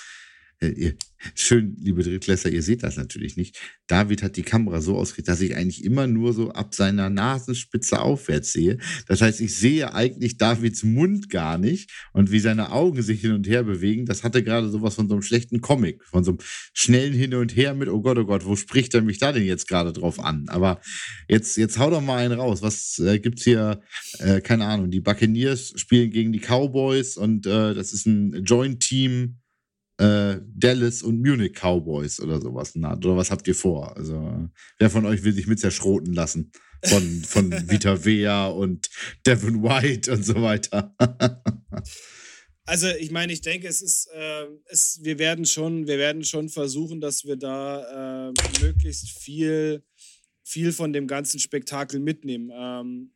[SPEAKER 2] ihr, schön, liebe Drittklässler, ihr seht das natürlich nicht. David hat die Kamera so ausgerichtet, dass ich eigentlich immer nur so ab seiner Nasenspitze aufwärts sehe. Das heißt, ich sehe eigentlich Davids Mund gar nicht und wie seine Augen sich hin und her bewegen. Das hatte gerade sowas von so einem schlechten Comic, von so einem schnellen Hin und Her mit, oh Gott, oh Gott, wo spricht er mich da denn jetzt gerade drauf an? Aber jetzt, jetzt hau doch mal einen raus. Was äh, gibt's hier? Äh, keine Ahnung. Die Buccaneers spielen gegen die Cowboys und äh, das ist ein Joint-Team äh, Dallas und Munich Cowboys oder sowas. Na, oder was habt ihr vor? Also, wer von euch will sich mit zerschroten lassen? Von, von Vita Vea und Devin White und so weiter.
[SPEAKER 1] also, ich meine, ich denke, es ist, äh, es, wir, werden schon, wir werden schon versuchen, dass wir da äh, möglichst viel, viel von dem ganzen Spektakel mitnehmen. Ähm,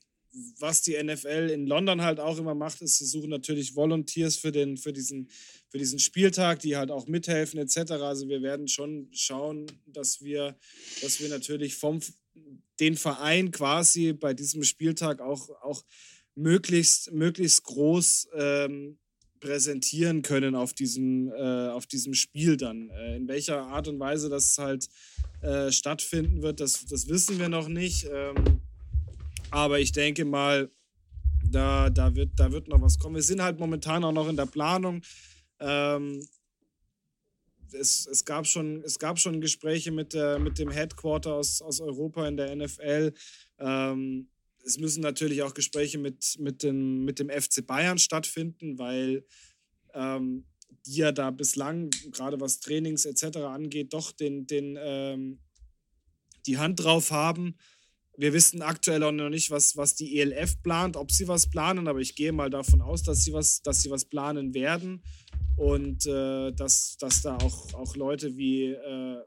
[SPEAKER 1] was die NFL in London halt auch immer macht, ist, sie suchen natürlich Volunteers für, den, für, diesen, für diesen Spieltag, die halt auch mithelfen etc. Also wir werden schon schauen, dass wir, dass wir natürlich vom den Verein quasi bei diesem Spieltag auch, auch möglichst, möglichst groß ähm, präsentieren können auf diesem, äh, auf diesem Spiel dann. Äh, in welcher Art und Weise das halt äh, stattfinden wird, das, das wissen wir noch nicht. Ähm, aber ich denke mal, da, da, wird, da wird noch was kommen. Wir sind halt momentan auch noch in der Planung. Ähm, es, es, gab schon, es gab schon Gespräche mit, der, mit dem Headquarter aus, aus Europa in der NFL. Ähm, es müssen natürlich auch Gespräche mit, mit, den, mit dem FC Bayern stattfinden, weil ähm, die ja da bislang, gerade was Trainings etc. angeht, doch den, den, ähm, die Hand drauf haben. Wir wissen aktuell auch noch nicht, was, was die ELF plant, ob sie was planen, aber ich gehe mal davon aus, dass sie was, dass sie was planen werden und äh, dass, dass da auch, auch Leute wie, äh,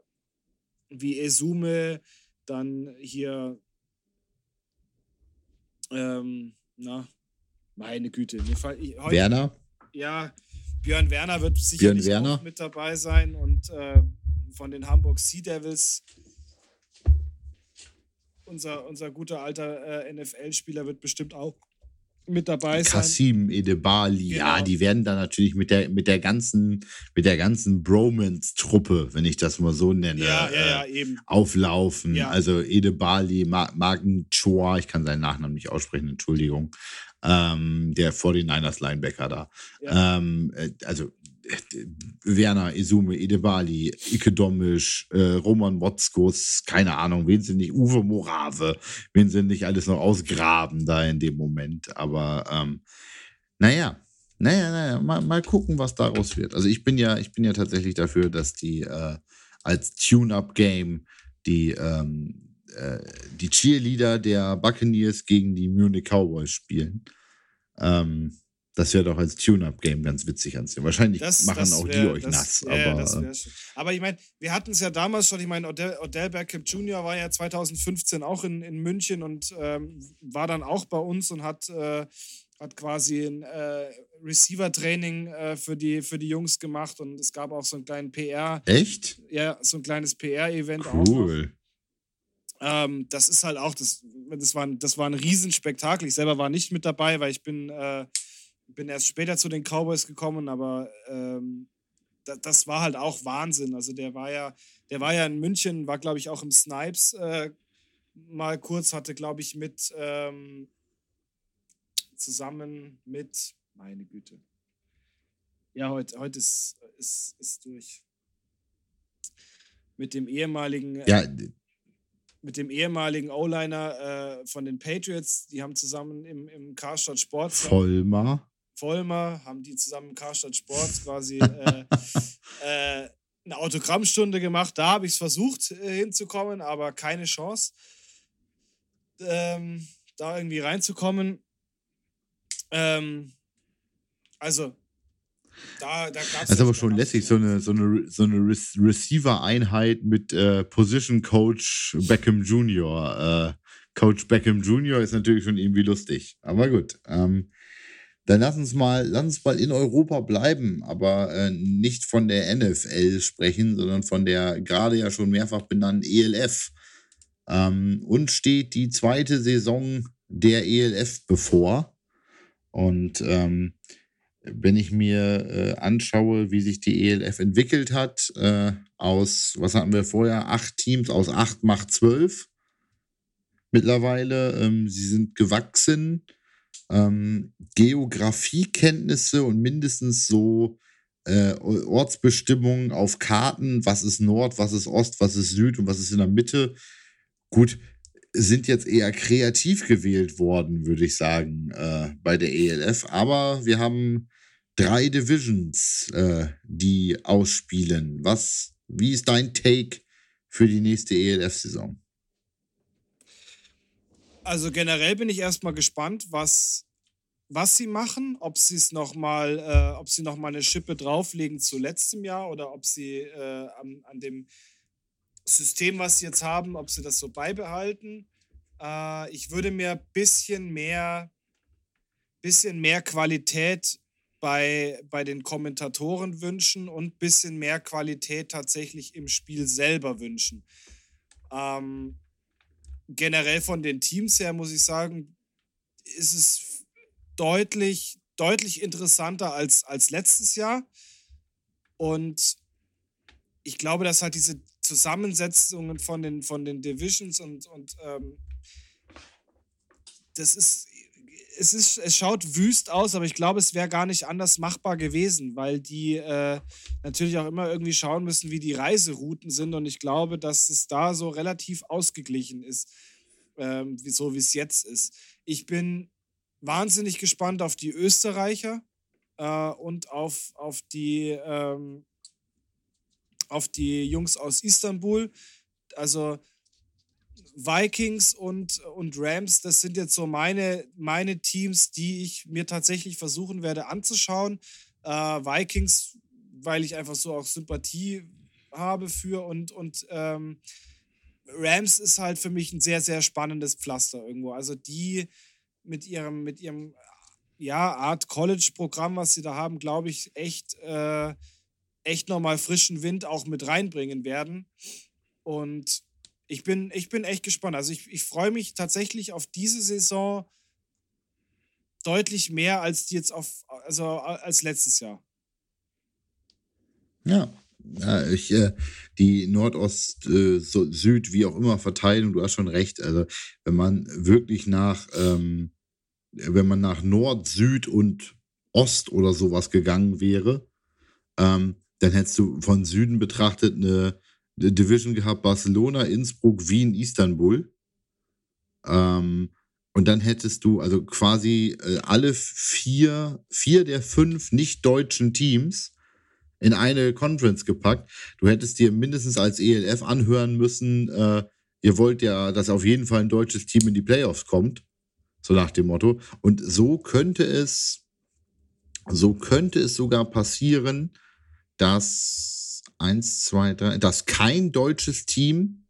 [SPEAKER 1] wie Esume dann hier, ähm, na, meine Güte, mir fall, ich,
[SPEAKER 2] heute, Werner?
[SPEAKER 1] Ja, Björn Werner wird sicherlich Werner. auch mit dabei sein und äh, von den Hamburg Sea Devils unser, unser guter alter äh, NFL-Spieler wird bestimmt auch mit dabei sein.
[SPEAKER 2] Kasim Edebali, genau. ja, die werden da natürlich mit der, mit der ganzen, mit der ganzen Bromance-Truppe, wenn ich das mal so nenne,
[SPEAKER 1] ja, ja,
[SPEAKER 2] äh, auflaufen. Also Edebali, Ma Martin Chua, ich kann seinen Nachnamen nicht aussprechen, Entschuldigung. Ähm, der 49ers Linebacker da. Ähm, äh, also Werner, Isume, Edebali, Ike Domisch, äh, Roman Motzkus, keine Ahnung, wen sie nicht, Uwe Morave, wen sie nicht alles noch ausgraben da in dem Moment. Aber ähm, naja, naja, naja, mal, mal gucken, was daraus wird. Also ich bin ja, ich bin ja tatsächlich dafür, dass die äh, als Tune-Up-Game die, ähm, äh, die Cheerleader der Buccaneers gegen die Munich Cowboys spielen. Ähm, das wäre doch als Tune-Up-Game ganz witzig anzusehen. Wahrscheinlich das, machen das wär, auch die euch das, nass. Ja, aber,
[SPEAKER 1] äh, aber ich meine, wir hatten es ja damals schon. Ich meine, Odell, Odell Beckham Jr. war ja 2015 auch in, in München und ähm, war dann auch bei uns und hat, äh, hat quasi ein äh, Receiver-Training äh, für, die, für die Jungs gemacht und es gab auch so einen kleinen PR.
[SPEAKER 2] Echt?
[SPEAKER 1] Ja, so ein kleines PR-Event
[SPEAKER 2] cool. auch. Cool.
[SPEAKER 1] Ähm, das ist halt auch, das, das, war, das war ein Riesenspektakel. Ich selber war nicht mit dabei, weil ich bin äh, bin erst später zu den Cowboys gekommen, aber ähm, da, das war halt auch Wahnsinn. Also der war ja, der war ja in München, war glaube ich auch im Snipes äh, mal kurz, hatte glaube ich mit ähm, zusammen mit, meine Güte. Ja, heute, heute ist, ist, ist durch. Mit dem ehemaligen. Äh,
[SPEAKER 2] ja,
[SPEAKER 1] mit dem ehemaligen O-Liner äh, von den Patriots. Die haben zusammen im, im Karstadt Sport.
[SPEAKER 2] Vollmer.
[SPEAKER 1] Vollmer, haben die zusammen im Karstadt Sports quasi äh, äh, eine Autogrammstunde gemacht. Da habe ich es versucht äh, hinzukommen, aber keine Chance, ähm, da irgendwie reinzukommen. Ähm, also, da, da gab es.
[SPEAKER 2] Das ist aber schon lässig, so eine, so eine, so eine Receiver-Einheit mit äh, Position Coach Beckham Jr. Äh, Coach Beckham Jr. ist natürlich schon irgendwie lustig. Aber gut. Ähm, dann lass uns mal, lass uns mal in Europa bleiben, aber äh, nicht von der NFL sprechen, sondern von der gerade ja schon mehrfach benannten ELF. Ähm, und steht die zweite Saison der ELF bevor. Und ähm, wenn ich mir äh, anschaue, wie sich die ELF entwickelt hat, äh, aus, was hatten wir vorher, acht Teams, aus acht macht zwölf mittlerweile. Ähm, sie sind gewachsen ähm, Geografiekenntnisse und mindestens so äh, Ortsbestimmungen auf Karten, was ist Nord, was ist Ost, was ist Süd und was ist in der Mitte. Gut, sind jetzt eher kreativ gewählt worden, würde ich sagen, äh, bei der ELF. Aber wir haben drei Divisions, äh, die ausspielen. Was, wie ist dein Take für die nächste ELF-Saison?
[SPEAKER 1] Also generell bin ich erstmal gespannt, was, was sie machen, ob sie es noch mal, äh, ob sie noch mal eine Schippe drauflegen zu letztem Jahr oder ob sie äh, an, an dem System, was sie jetzt haben, ob sie das so beibehalten. Äh, ich würde mir ein bisschen mehr, bisschen mehr Qualität bei, bei den Kommentatoren wünschen und ein bisschen mehr Qualität tatsächlich im Spiel selber wünschen. Ähm, generell von den Teams her muss ich sagen, ist es deutlich, deutlich interessanter als, als letztes Jahr. Und ich glaube, dass halt diese Zusammensetzungen von den, von den Divisions und, und ähm, das ist, es ist, es schaut wüst aus, aber ich glaube, es wäre gar nicht anders machbar gewesen, weil die äh, natürlich auch immer irgendwie schauen müssen, wie die Reiserouten sind. Und ich glaube, dass es da so relativ ausgeglichen ist, wie, so wie es jetzt ist. Ich bin wahnsinnig gespannt auf die Österreicher äh, und auf, auf, die, ähm, auf die Jungs aus Istanbul. Also Vikings und, und Rams, das sind jetzt so meine, meine Teams, die ich mir tatsächlich versuchen werde anzuschauen. Äh, Vikings, weil ich einfach so auch Sympathie habe für und, und ähm, Rams ist halt für mich ein sehr, sehr spannendes Pflaster irgendwo. Also die mit ihrem, mit ihrem ja, Art College-Programm, was sie da haben, glaube ich, echt, äh, echt nochmal frischen Wind auch mit reinbringen werden. Und ich bin, ich bin echt gespannt. Also ich, ich freue mich tatsächlich auf diese Saison deutlich mehr als jetzt auf, also als letztes Jahr.
[SPEAKER 2] Ja, ja, ich, äh, die Nordost, äh, Süd, wie auch immer Verteilung, du hast schon recht. Also, wenn man wirklich nach, ähm, wenn man nach Nord, Süd und Ost oder sowas gegangen wäre, ähm, dann hättest du von Süden betrachtet eine Division gehabt, Barcelona, Innsbruck, Wien, Istanbul. Ähm, und dann hättest du also quasi äh, alle vier, vier der fünf nicht-deutschen Teams in eine Conference gepackt. Du hättest dir mindestens als ELF anhören müssen, äh, ihr wollt ja, dass auf jeden Fall ein deutsches Team in die Playoffs kommt. So nach dem Motto. Und so könnte es, so könnte es sogar passieren, dass eins, zwei, drei, dass kein deutsches Team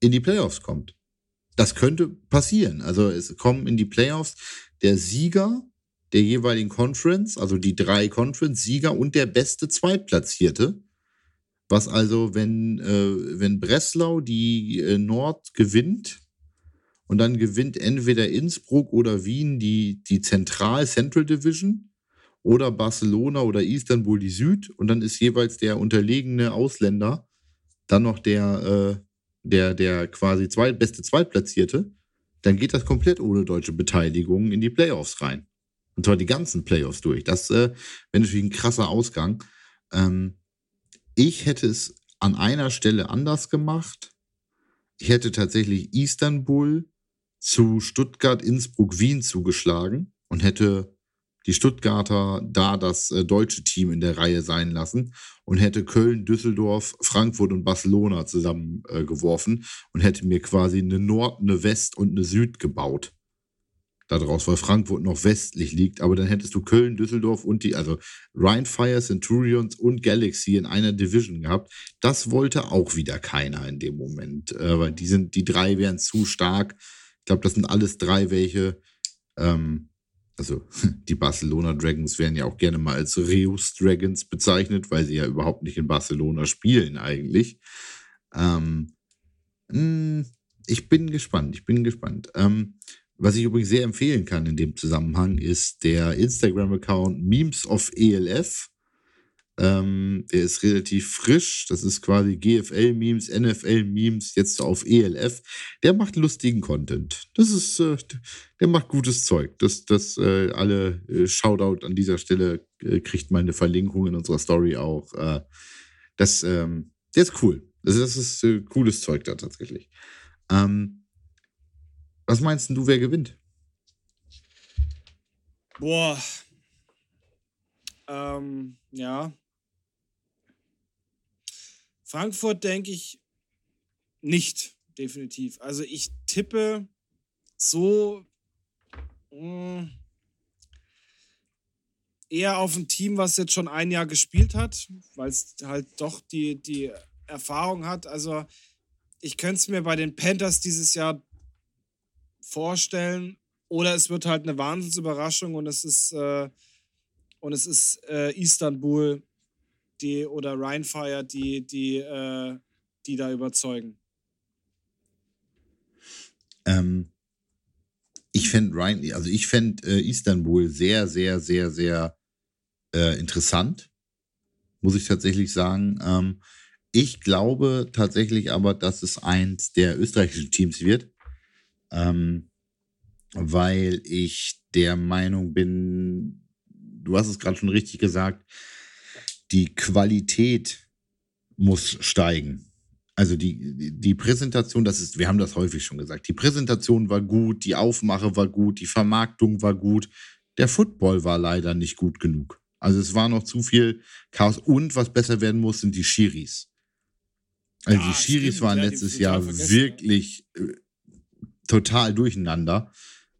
[SPEAKER 2] in die Playoffs kommt. Das könnte passieren. Also es kommen in die Playoffs der Sieger der jeweiligen Conference, also die drei Conference-Sieger und der beste Zweitplatzierte. Was also, wenn, äh, wenn Breslau die äh, Nord gewinnt und dann gewinnt entweder Innsbruck oder Wien die, die Zentral Central Division, oder Barcelona oder Istanbul die Süd und dann ist jeweils der unterlegene Ausländer dann noch der, äh, der, der quasi zweit, beste Zweitplatzierte, dann geht das komplett ohne deutsche Beteiligung in die Playoffs rein. Und zwar die ganzen Playoffs durch. Das äh, wäre natürlich ein krasser Ausgang. Ähm, ich hätte es an einer Stelle anders gemacht. Ich hätte tatsächlich Istanbul zu Stuttgart, Innsbruck, Wien zugeschlagen und hätte die Stuttgarter da das äh, deutsche Team in der Reihe sein lassen und hätte Köln, Düsseldorf, Frankfurt und Barcelona zusammengeworfen äh, und hätte mir quasi eine Nord, eine West und eine Süd gebaut. Daraus, weil Frankfurt noch westlich liegt, aber dann hättest du Köln, Düsseldorf und die, also Rheinfire, Centurions und Galaxy in einer Division gehabt. Das wollte auch wieder keiner in dem Moment, äh, weil die sind, die drei wären zu stark. Ich glaube, das sind alles drei welche, ähm, also die Barcelona Dragons werden ja auch gerne mal als Reus Dragons bezeichnet, weil sie ja überhaupt nicht in Barcelona spielen eigentlich. Ähm, hm, ich bin gespannt, ich bin gespannt. Ähm, was ich übrigens sehr empfehlen kann in dem Zusammenhang ist der Instagram-Account Memes of ELF. Ähm, der ist relativ frisch. Das ist quasi GFL-Memes, NFL-Memes, jetzt auf ELF. Der macht lustigen Content. Das ist, äh, der macht gutes Zeug. Das, das äh, alle äh, Shoutout an dieser Stelle äh, kriegt meine Verlinkung in unserer Story auch. Äh, das, ähm, der ist cool. Also das ist äh, cooles Zeug da tatsächlich. Ähm, was meinst du, wer gewinnt?
[SPEAKER 1] Boah. Ähm, ja. Frankfurt denke ich nicht, definitiv. Also ich tippe so mh, hm, eher auf ein Team, was jetzt schon ein Jahr gespielt hat, weil es halt doch die, die Erfahrung hat. Also ich könnte es mir bei den Panthers dieses Jahr vorstellen. Oder es wird halt eine Wahnsinnsüberraschung und es ist, äh, und es ist äh, Istanbul, die oder Rheinfire, die, die, äh, die da überzeugen?
[SPEAKER 2] Ähm, ich fände Rhein, also ich fände äh, Istanbul sehr, sehr, sehr, sehr äh, interessant, muss ich tatsächlich sagen. Ähm, ich glaube tatsächlich aber, dass es eins der österreichischen Teams wird, ähm, weil ich der Meinung bin, du hast es gerade schon richtig gesagt, die Qualität muss steigen. Also die, die Präsentation, das ist, wir haben das häufig schon gesagt, die Präsentation war gut, die Aufmache war gut, die Vermarktung war gut. Der Football war leider nicht gut genug. Also es war noch zu viel Chaos. Und was besser werden muss, sind die Schiris. Also ja, die Schiris stimmt, waren ja, letztes Jahr wirklich äh, total durcheinander.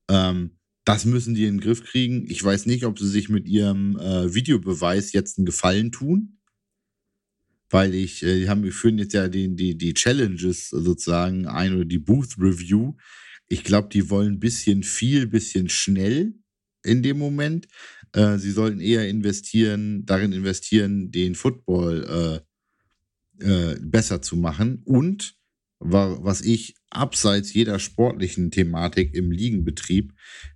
[SPEAKER 2] Ähm, das müssen die in den Griff kriegen. Ich weiß nicht, ob sie sich mit ihrem äh, Videobeweis jetzt einen Gefallen tun. Weil ich, äh, die haben, wir führen jetzt ja die, die, die Challenges sozusagen ein oder die Booth Review. Ich glaube, die wollen ein bisschen viel, bisschen schnell in dem Moment. Äh, sie sollten eher investieren, darin investieren, den Football äh, äh, besser zu machen. Und was ich abseits jeder sportlichen Thematik im Ligenbetrieb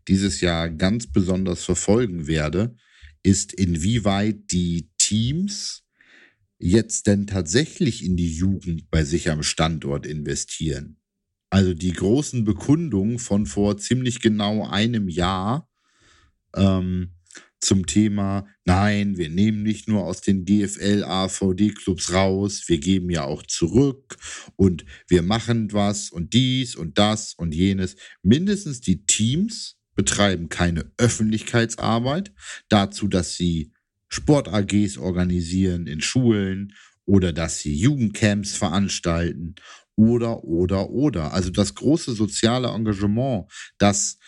[SPEAKER 2] dieses Jahr ganz besonders verfolgen werde, ist, inwieweit die Teams jetzt denn tatsächlich in die Jugend bei sich am Standort investieren. Also die großen Bekundungen von vor ziemlich genau einem Jahr ähm, zum Thema, nein, wir nehmen nicht nur aus den GFL AVD-Clubs raus, wir geben ja auch zurück und wir machen was und dies und das und jenes. Mindestens die Teams betreiben keine Öffentlichkeitsarbeit dazu, dass sie Sport-AGs organisieren in Schulen oder dass sie Jugendcamps veranstalten oder, oder, oder. Also das große soziale Engagement, das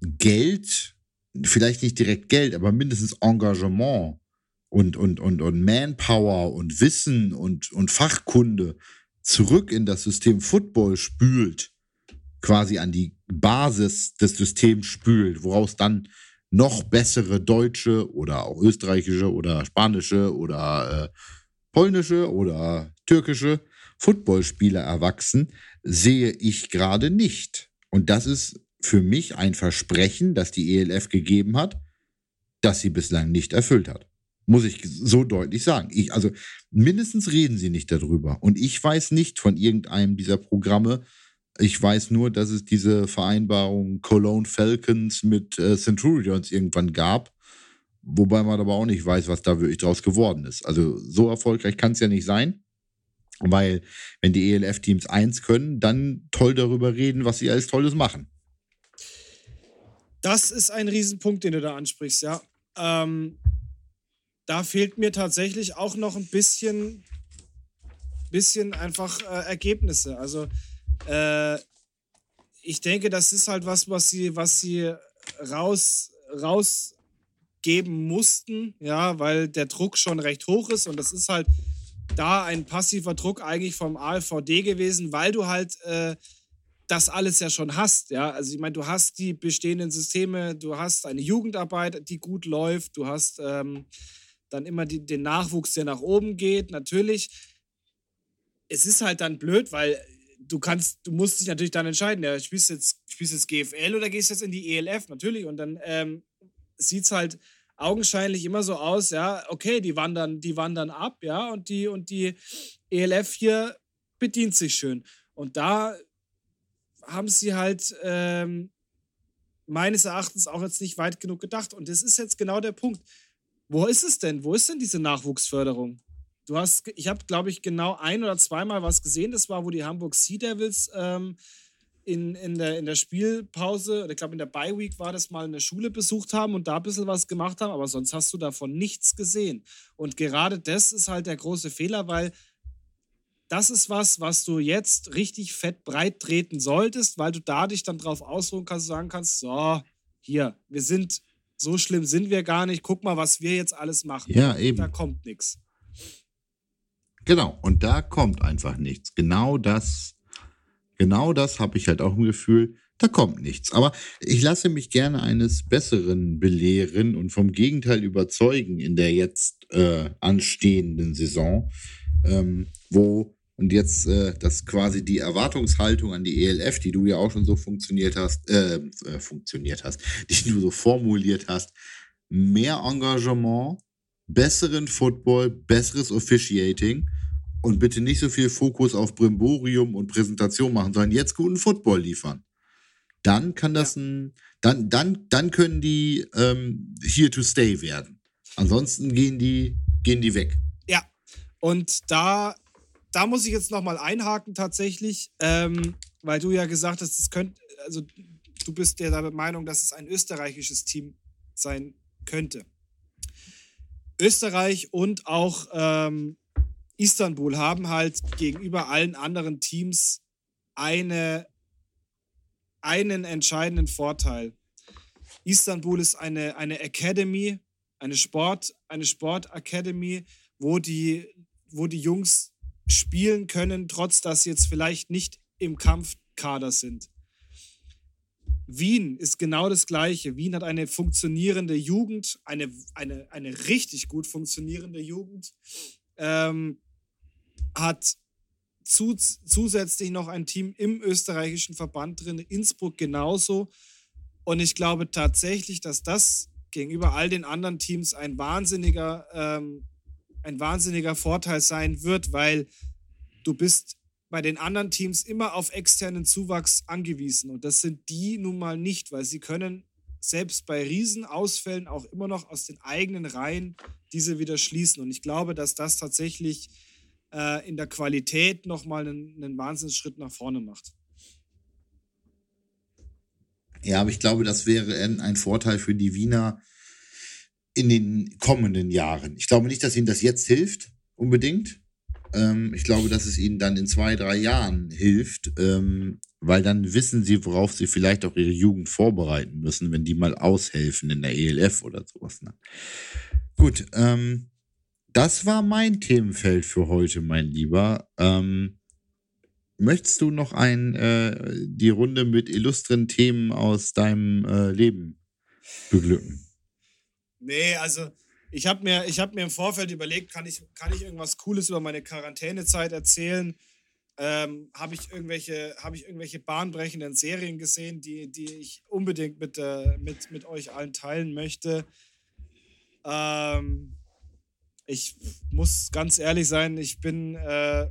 [SPEAKER 2] Geld vielleicht nicht direkt Geld, aber mindestens Engagement und, und, und, und Manpower und Wissen und, und Fachkunde zurück in das System Football spült, quasi an die Basis des Systems spült, woraus dann noch bessere deutsche oder auch österreichische oder spanische oder äh, polnische oder türkische Footballspieler erwachsen, sehe ich gerade nicht. Und das ist für mich ein Versprechen, das die ELF gegeben hat, das sie bislang nicht erfüllt hat. Muss ich so deutlich sagen. Ich, also mindestens reden sie nicht darüber. Und ich weiß nicht von irgendeinem dieser Programme. Ich weiß nur, dass es diese Vereinbarung Cologne Falcons mit äh, Centurions irgendwann gab. Wobei man aber auch nicht weiß, was da wirklich draus geworden ist. Also so erfolgreich kann es ja nicht sein. Weil, wenn die ELF-Teams eins können, dann toll darüber reden, was sie alles Tolles machen.
[SPEAKER 1] Das ist ein Riesenpunkt, den du da ansprichst, ja. Ähm, da fehlt mir tatsächlich auch noch ein bisschen, bisschen einfach äh, Ergebnisse. Also äh, ich denke, das ist halt was, was sie, was sie raus, rausgeben mussten, ja, weil der Druck schon recht hoch ist und das ist halt da ein passiver Druck eigentlich vom ALVD gewesen, weil du halt äh, das alles ja schon hast. Ja, also ich meine, du hast die bestehenden Systeme, du hast eine Jugendarbeit, die gut läuft, du hast ähm, dann immer die, den Nachwuchs, der nach oben geht. Natürlich, es ist halt dann blöd, weil du kannst, du musst dich natürlich dann entscheiden, ja, spielst jetzt, spielst jetzt GFL oder gehst jetzt in die ELF, natürlich. Und dann ähm, sieht es halt augenscheinlich immer so aus, ja, okay, die wandern, die wandern ab, ja, und die, und die ELF hier bedient sich schön. Und da haben sie halt ähm, meines Erachtens auch jetzt nicht weit genug gedacht. Und das ist jetzt genau der Punkt. Wo ist es denn? Wo ist denn diese Nachwuchsförderung? Du hast, ich habe, glaube ich, genau ein oder zweimal was gesehen. Das war, wo die Hamburg Sea Devils ähm, in, in, der, in der Spielpause, oder ich glaube in der Bye Week war das mal eine Schule besucht haben und da ein bisschen was gemacht haben, aber sonst hast du davon nichts gesehen. Und gerade das ist halt der große Fehler, weil das ist was, was du jetzt richtig fett breit treten solltest, weil du da dich dann drauf ausruhen kannst, sagen kannst, so, hier, wir sind, so schlimm sind wir gar nicht, guck mal, was wir jetzt alles machen.
[SPEAKER 2] Ja, eben.
[SPEAKER 1] Da kommt nichts.
[SPEAKER 2] Genau, und da kommt einfach nichts. Genau das, genau das habe ich halt auch im Gefühl, da kommt nichts. Aber ich lasse mich gerne eines Besseren belehren und vom Gegenteil überzeugen in der jetzt äh, anstehenden Saison, ähm, wo und jetzt äh, das quasi die Erwartungshaltung an die ELF, die du ja auch schon so funktioniert hast, äh, äh, funktioniert hast, die du so formuliert hast, mehr Engagement, besseren Football, besseres Officiating und bitte nicht so viel Fokus auf Brimborium und Präsentation machen, sondern jetzt guten Football liefern. Dann kann das ein, dann, dann, dann können die ähm, here to stay werden. Ansonsten gehen die, gehen die weg.
[SPEAKER 1] Ja. Und da da muss ich jetzt nochmal einhaken tatsächlich, ähm, weil du ja gesagt hast, es könnte, also du bist ja der Meinung, dass es ein österreichisches Team sein könnte. Österreich und auch ähm, Istanbul haben halt gegenüber allen anderen Teams eine, einen entscheidenden Vorteil. Istanbul ist eine, eine Academy, eine Sport, eine Sportakademie, wo die, wo die Jungs spielen können, trotz dass sie jetzt vielleicht nicht im Kampfkader sind. Wien ist genau das Gleiche. Wien hat eine funktionierende Jugend, eine, eine, eine richtig gut funktionierende Jugend, ähm, hat zu, zusätzlich noch ein Team im österreichischen Verband drin, Innsbruck genauso. Und ich glaube tatsächlich, dass das gegenüber all den anderen Teams ein wahnsinniger, ähm, ein wahnsinniger Vorteil sein wird, weil du bist bei den anderen Teams immer auf externen Zuwachs angewiesen. Und das sind die nun mal nicht, weil sie können selbst bei Riesenausfällen auch immer noch aus den eigenen Reihen diese wieder schließen. Und ich glaube, dass das tatsächlich äh, in der Qualität nochmal einen, einen Wahnsinnsschritt nach vorne macht.
[SPEAKER 2] Ja, aber ich glaube, das wäre ein Vorteil für die Wiener in den kommenden Jahren. Ich glaube nicht, dass ihnen das jetzt hilft, unbedingt. Ähm, ich glaube, dass es ihnen dann in zwei, drei Jahren hilft, ähm, weil dann wissen sie, worauf sie vielleicht auch ihre Jugend vorbereiten müssen, wenn die mal aushelfen in der ELF oder sowas. Ne? Gut, ähm, das war mein Themenfeld für heute, mein Lieber. Ähm, möchtest du noch ein, äh, die Runde mit illustren Themen aus deinem äh, Leben beglücken?
[SPEAKER 1] Nee, also ich habe mir, hab mir im Vorfeld überlegt, kann ich, kann ich irgendwas Cooles über meine Quarantänezeit erzählen? Ähm, habe ich irgendwelche, habe ich irgendwelche bahnbrechenden Serien gesehen, die, die ich unbedingt mit, äh, mit, mit euch allen teilen möchte? Ähm, ich muss ganz ehrlich sein, ich bin. Äh,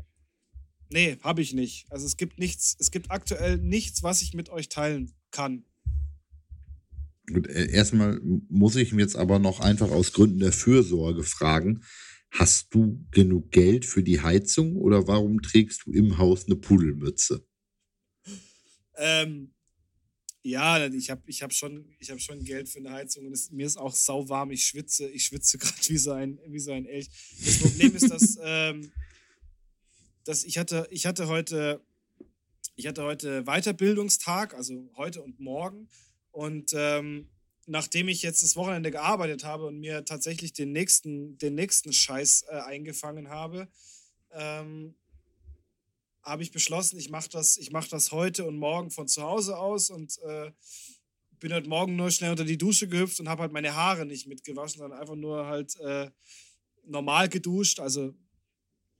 [SPEAKER 1] nee, habe ich nicht. Also es gibt nichts, es gibt aktuell nichts, was ich mit euch teilen kann.
[SPEAKER 2] Gut, äh, erstmal muss ich mir jetzt aber noch einfach aus Gründen der Fürsorge fragen: Hast du genug Geld für die Heizung oder warum trägst du im Haus eine Pudelmütze?
[SPEAKER 1] Ähm, ja, ich habe ich hab schon, hab schon Geld für eine Heizung und es, mir ist auch sauwarm. Ich schwitze, ich schwitze gerade wie, so ein, wie so ein Elch. Das Problem ist, dass, ähm, dass ich, hatte, ich hatte heute ich hatte heute Weiterbildungstag, also heute und morgen. Und ähm, nachdem ich jetzt das Wochenende gearbeitet habe und mir tatsächlich den nächsten, den nächsten Scheiß äh, eingefangen habe, ähm, habe ich beschlossen, ich mache das, mach das heute und morgen von zu Hause aus und äh, bin heute Morgen nur schnell unter die Dusche gehüpft und habe halt meine Haare nicht mitgewaschen, sondern einfach nur halt äh, normal geduscht. Also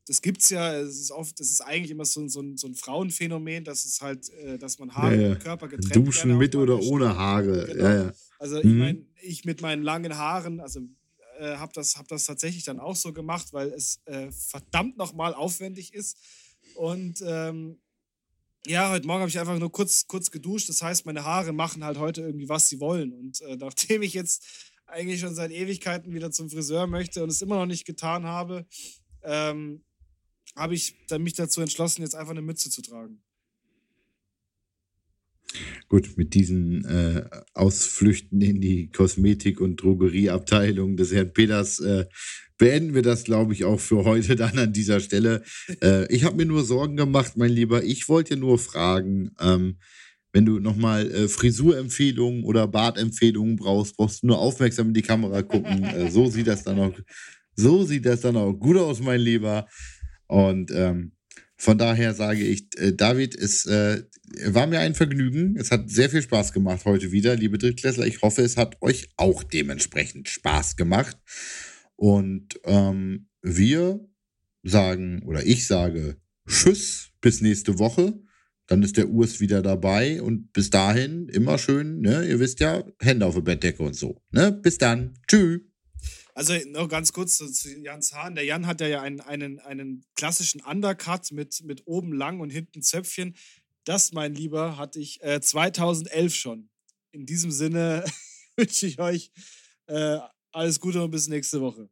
[SPEAKER 1] das gibt's ja, es ist oft, das ist eigentlich immer so, so, ein, so ein Frauenphänomen, dass es halt, äh, dass man Haare ja, ja. Körper getrennt
[SPEAKER 2] Duschen mit oder ohne Haare. Genau. Ja, ja.
[SPEAKER 1] Also ich mhm. meine, ich mit meinen langen Haaren, also äh, habe das, hab das tatsächlich dann auch so gemacht, weil es äh, verdammt nochmal aufwendig ist. Und ähm, ja, heute Morgen habe ich einfach nur kurz, kurz geduscht. Das heißt, meine Haare machen halt heute irgendwie, was sie wollen. Und äh, nachdem ich jetzt eigentlich schon seit Ewigkeiten wieder zum Friseur möchte und es immer noch nicht getan habe, ähm, habe ich mich dazu entschlossen, jetzt einfach eine Mütze zu tragen.
[SPEAKER 2] Gut, mit diesen äh, Ausflüchten in die Kosmetik- und Drogerieabteilung des Herrn Peters äh, beenden wir das, glaube ich, auch für heute dann an dieser Stelle. Äh, ich habe mir nur Sorgen gemacht, mein Lieber. Ich wollte nur fragen, ähm, wenn du nochmal äh, Frisurempfehlungen oder Bartempfehlungen brauchst, brauchst du nur aufmerksam in die Kamera gucken. Äh, so sieht das dann auch, so sieht das dann auch gut aus, mein Lieber. Und ähm, von daher sage ich, äh, David, es äh, war mir ein Vergnügen. Es hat sehr viel Spaß gemacht heute wieder, liebe Drittklässler. Ich hoffe, es hat euch auch dementsprechend Spaß gemacht. Und ähm, wir sagen, oder ich sage, Tschüss, bis nächste Woche. Dann ist der Urs wieder dabei und bis dahin immer schön, ne? Ihr wisst ja, Hände auf der Bettdecke und so. Ne? Bis dann. Tschüss.
[SPEAKER 1] Also noch ganz kurz zu, zu Jans Hahn. Der Jan hat ja einen, einen, einen klassischen Undercut mit, mit oben lang und hinten Zöpfchen. Das, mein Lieber, hatte ich äh, 2011 schon. In diesem Sinne wünsche ich euch äh, alles Gute und bis nächste Woche.